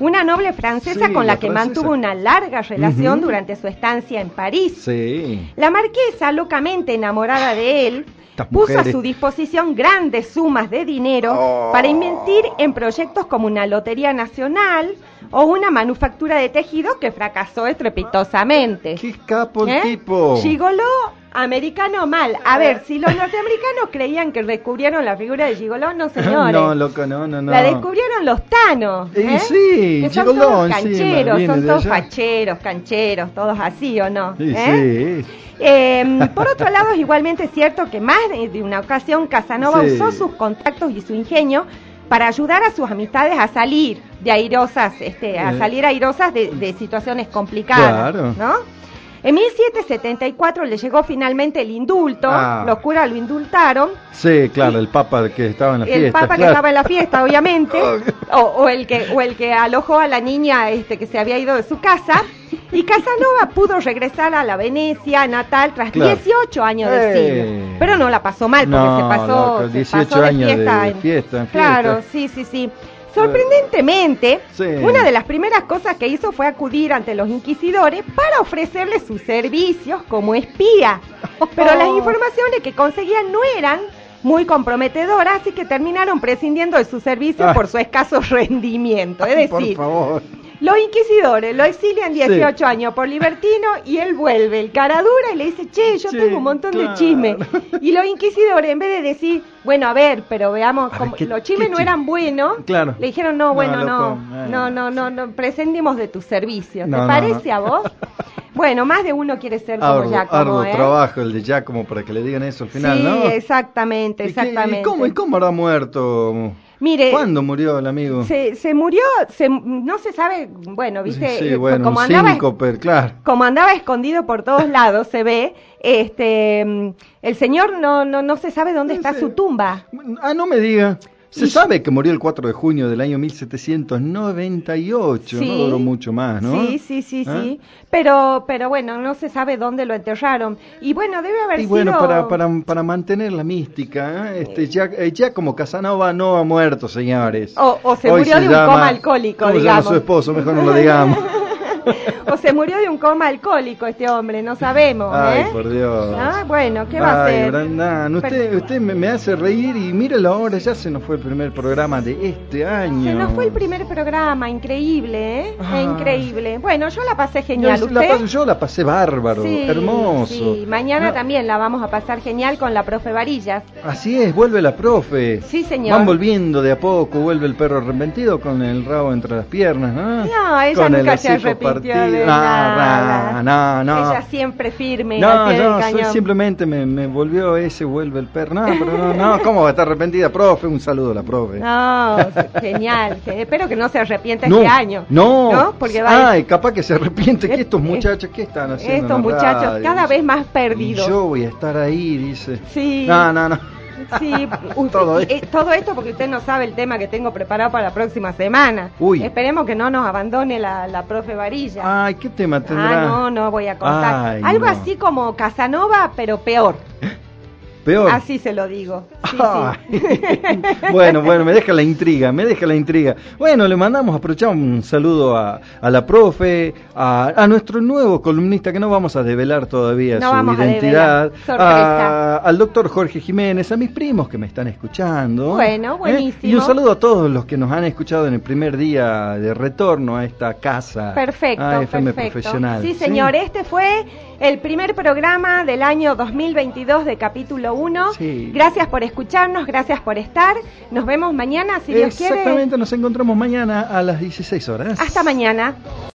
Speaker 3: una noble francesa
Speaker 4: Sí,
Speaker 3: con la,
Speaker 4: la
Speaker 3: que
Speaker 4: francesa.
Speaker 3: mantuvo una larga relación durante su estancia en París.
Speaker 4: Sí.
Speaker 3: La marquesa, locamente enamorada de él,
Speaker 4: Estas
Speaker 3: puso a su disposición grandes sumas de dinero
Speaker 4: Oh.
Speaker 3: para invertir en proyectos como una lotería nacional o una manufactura de tejido que fracasó estrepitosamente.
Speaker 4: Qué capo el
Speaker 3: ¿Eh?
Speaker 4: tipo.
Speaker 3: Gigoló Americano mal. A ver, si los norteamericanos creían que descubrieron la figura de Gigoló, no señores.
Speaker 4: No, loco, no, no, no.
Speaker 3: La descubrieron los tanos. ¿eh?
Speaker 4: sí,
Speaker 3: que son
Speaker 4: Gigoló
Speaker 3: todos cancheros, son todos facheros, cancheros, todos así, ¿o no?
Speaker 4: Sí,
Speaker 3: ¿Eh?
Speaker 4: sí.
Speaker 3: Eh, por otro lado, es igualmente cierto que más de, una ocasión Casanova usó sus contactos y su ingenio para ayudar a sus amistades a salir de airosas, este, a
Speaker 4: Eh.
Speaker 3: salir airosas de, de situaciones complicadas,
Speaker 4: Claro.
Speaker 3: ¿no? En 1774 le llegó finalmente el indulto,
Speaker 4: Ah.
Speaker 3: los curas lo indultaron,
Speaker 4: Sí, claro, el papa que estaba en la
Speaker 3: el
Speaker 4: fiesta.
Speaker 3: papa que estaba en la fiesta, obviamente, <laughs> o, o el que o el que alojó a la niña este que se había ido de su casa, y Casanova pudo regresar a la Venecia natal tras
Speaker 4: Claro.
Speaker 3: 18 años de exilio. Pero no la pasó mal porque
Speaker 4: No,
Speaker 3: se pasó, se
Speaker 4: 18
Speaker 3: pasó de
Speaker 4: años de
Speaker 3: fiesta, en-
Speaker 4: fiesta
Speaker 3: Claro, sí, sí, sí. Sorprendentemente,
Speaker 4: Sí.
Speaker 3: una de las primeras cosas que hizo fue acudir ante los inquisidores para ofrecerles sus servicios como espía. <laughs> Pero las informaciones que conseguían no eran muy comprometedoras, así que terminaron prescindiendo de su servicio
Speaker 4: Ah.
Speaker 3: por su escaso <laughs> rendimiento. Es
Speaker 4: Ay, por
Speaker 3: decir,
Speaker 4: favor.
Speaker 3: Los inquisidores lo exilian 18 años por libertino y él vuelve el cara dura y le dice, che, yo
Speaker 4: Sí,
Speaker 3: tengo un montón
Speaker 4: claro.
Speaker 3: de chisme. Y los inquisidores, en vez de decir, bueno, a ver, pero veamos,
Speaker 4: A
Speaker 3: cómo-
Speaker 4: ver, ¿qué-
Speaker 3: los chismes no eran buenos,
Speaker 4: Claro.
Speaker 3: le dijeron, no,
Speaker 4: No,
Speaker 3: bueno, no, no, no, no, no, prescindimos de tus servicios.
Speaker 4: No,
Speaker 3: ¿Te
Speaker 4: no,
Speaker 3: parece
Speaker 4: no.
Speaker 3: a vos? <laughs> Bueno, más de uno quiere ser como
Speaker 4: Arduo,
Speaker 3: Giacomo, ¿eh?
Speaker 4: trabajo el de Giacomo para que le digan eso al final,
Speaker 3: sí,
Speaker 4: ¿no?
Speaker 3: exactamente,
Speaker 4: ¿Y qué-
Speaker 3: exactamente.
Speaker 4: ¿Y cómo, ¿Y cómo habrá muerto?
Speaker 3: Mire,
Speaker 4: ¿Cuándo murió el amigo?
Speaker 3: se, se murió, se- no se sabe, bueno, viste,
Speaker 4: Sí, bueno,
Speaker 3: como andaba
Speaker 4: síncope, claro.
Speaker 3: como andaba escondido por todos lados, se ve, este, el señor no, no, no se sabe dónde
Speaker 4: No
Speaker 3: está
Speaker 4: sé.
Speaker 3: su tumba.
Speaker 4: Ah, no me diga. Se sabe que murió el 4 de junio del año 1798,
Speaker 3: Sí.
Speaker 4: no duró mucho más, ¿no?
Speaker 3: Sí, sí, sí,
Speaker 4: ¿Ah?
Speaker 3: sí. Pero, pero bueno, no se sabe dónde lo enterraron. Y bueno, debe haber
Speaker 4: Y bueno,
Speaker 3: sido...
Speaker 4: para, para, para mantener la mística, ¿eh? este, ya, eh, ya como Casanova no ha muerto, señores.
Speaker 3: O- o se
Speaker 4: Hoy
Speaker 3: murió de un coma alcohólico,
Speaker 4: ¿cómo se
Speaker 3: digamos.
Speaker 4: su esposo? Mejor no lo digamos. <laughs> <laughs>
Speaker 3: o se murió de un coma alcohólico este hombre, no sabemos,
Speaker 4: Ay,
Speaker 3: ¿eh?
Speaker 4: por Dios.
Speaker 3: Ah, bueno, ¿qué va a hacer?
Speaker 4: Brandán, usted, usted me, me hace reír y mire la hora, ya se nos fue el primer programa de este año.
Speaker 3: Se nos fue el primer programa, increíble, ¿eh?
Speaker 4: Ah.
Speaker 3: Increíble. Bueno, yo la pasé
Speaker 4: Yo
Speaker 3: genial.
Speaker 4: la,
Speaker 3: ¿Usted?
Speaker 4: paso- yo la pasé bárbaro,
Speaker 3: Sí,
Speaker 4: hermoso.
Speaker 3: Sí, mañana
Speaker 4: No,
Speaker 3: también la vamos a pasar genial con la profe Varillas.
Speaker 4: Así es, vuelve la profe.
Speaker 3: Sí, señor.
Speaker 4: Van volviendo de a poco, vuelve el perro arrepentido con el rabo entre las piernas, ¿no?
Speaker 3: No, ella
Speaker 4: con el
Speaker 3: nunca se
Speaker 4: hocico
Speaker 3: arrepintió
Speaker 4: partido.
Speaker 3: de
Speaker 4: No,
Speaker 3: nada.
Speaker 4: no, no.
Speaker 3: Ella siempre firme al
Speaker 4: No,
Speaker 3: del
Speaker 4: no, soy- simplemente me, me volvió ese, vuelve el perro. No, pero no, no, <laughs> ¿cómo va a estar arrepentida, profe? Un saludo a la profe.
Speaker 3: No, genial. espero que no se arrepienta
Speaker 4: No,
Speaker 3: este año.
Speaker 4: No,
Speaker 3: Porque va a-
Speaker 4: Ay, capaz que se arrepiente que
Speaker 3: Es-
Speaker 4: estos
Speaker 3: es-
Speaker 4: muchachos, ¿qué están haciendo?
Speaker 3: estos muchachos cada vez más
Speaker 4: Y
Speaker 3: perdidos.
Speaker 4: yo voy a estar ahí, dice.
Speaker 3: Sí.
Speaker 4: No, no, no.
Speaker 3: Sí, <laughs> usted-
Speaker 4: Todo
Speaker 3: eh, todo esto porque usted no sabe el tema que tengo preparado para la próxima semana.
Speaker 4: Uy.
Speaker 3: Esperemos que no nos abandone la, la profe Varilla.
Speaker 4: Ay, ¿qué tema tendrá?
Speaker 3: Ah, no, no voy a contar.
Speaker 4: Ay,
Speaker 3: Algo
Speaker 4: no.
Speaker 3: así como Casanova, pero peor. <laughs>
Speaker 4: Peor.
Speaker 3: Así se lo digo. Sí, sí. <laughs>
Speaker 4: bueno, bueno, me deja la intriga, me deja la intriga. Bueno, le mandamos, aprovechamos un saludo a, a la profe, a, a nuestro nuevo columnista que no vamos a develar todavía
Speaker 3: No
Speaker 4: su identidad, a- al doctor Jorge Jiménez, a mis primos que me están escuchando.
Speaker 3: Bueno,
Speaker 4: ¿eh?
Speaker 3: buenísimo.
Speaker 4: Y un saludo a todos los que nos han escuchado en el primer día de retorno a esta casa.
Speaker 3: Perfecto,
Speaker 4: a FM
Speaker 3: perfecto.
Speaker 4: Profesional.
Speaker 3: Sí, señor, este fue el primer programa del año 2022 de capítulo 1.
Speaker 4: Sí.
Speaker 3: Gracias por escucharnos, gracias por estar. Nos vemos mañana, si Dios quiere.
Speaker 4: Exactamente, nos encontramos mañana a las 16 horas.
Speaker 3: Hasta mañana.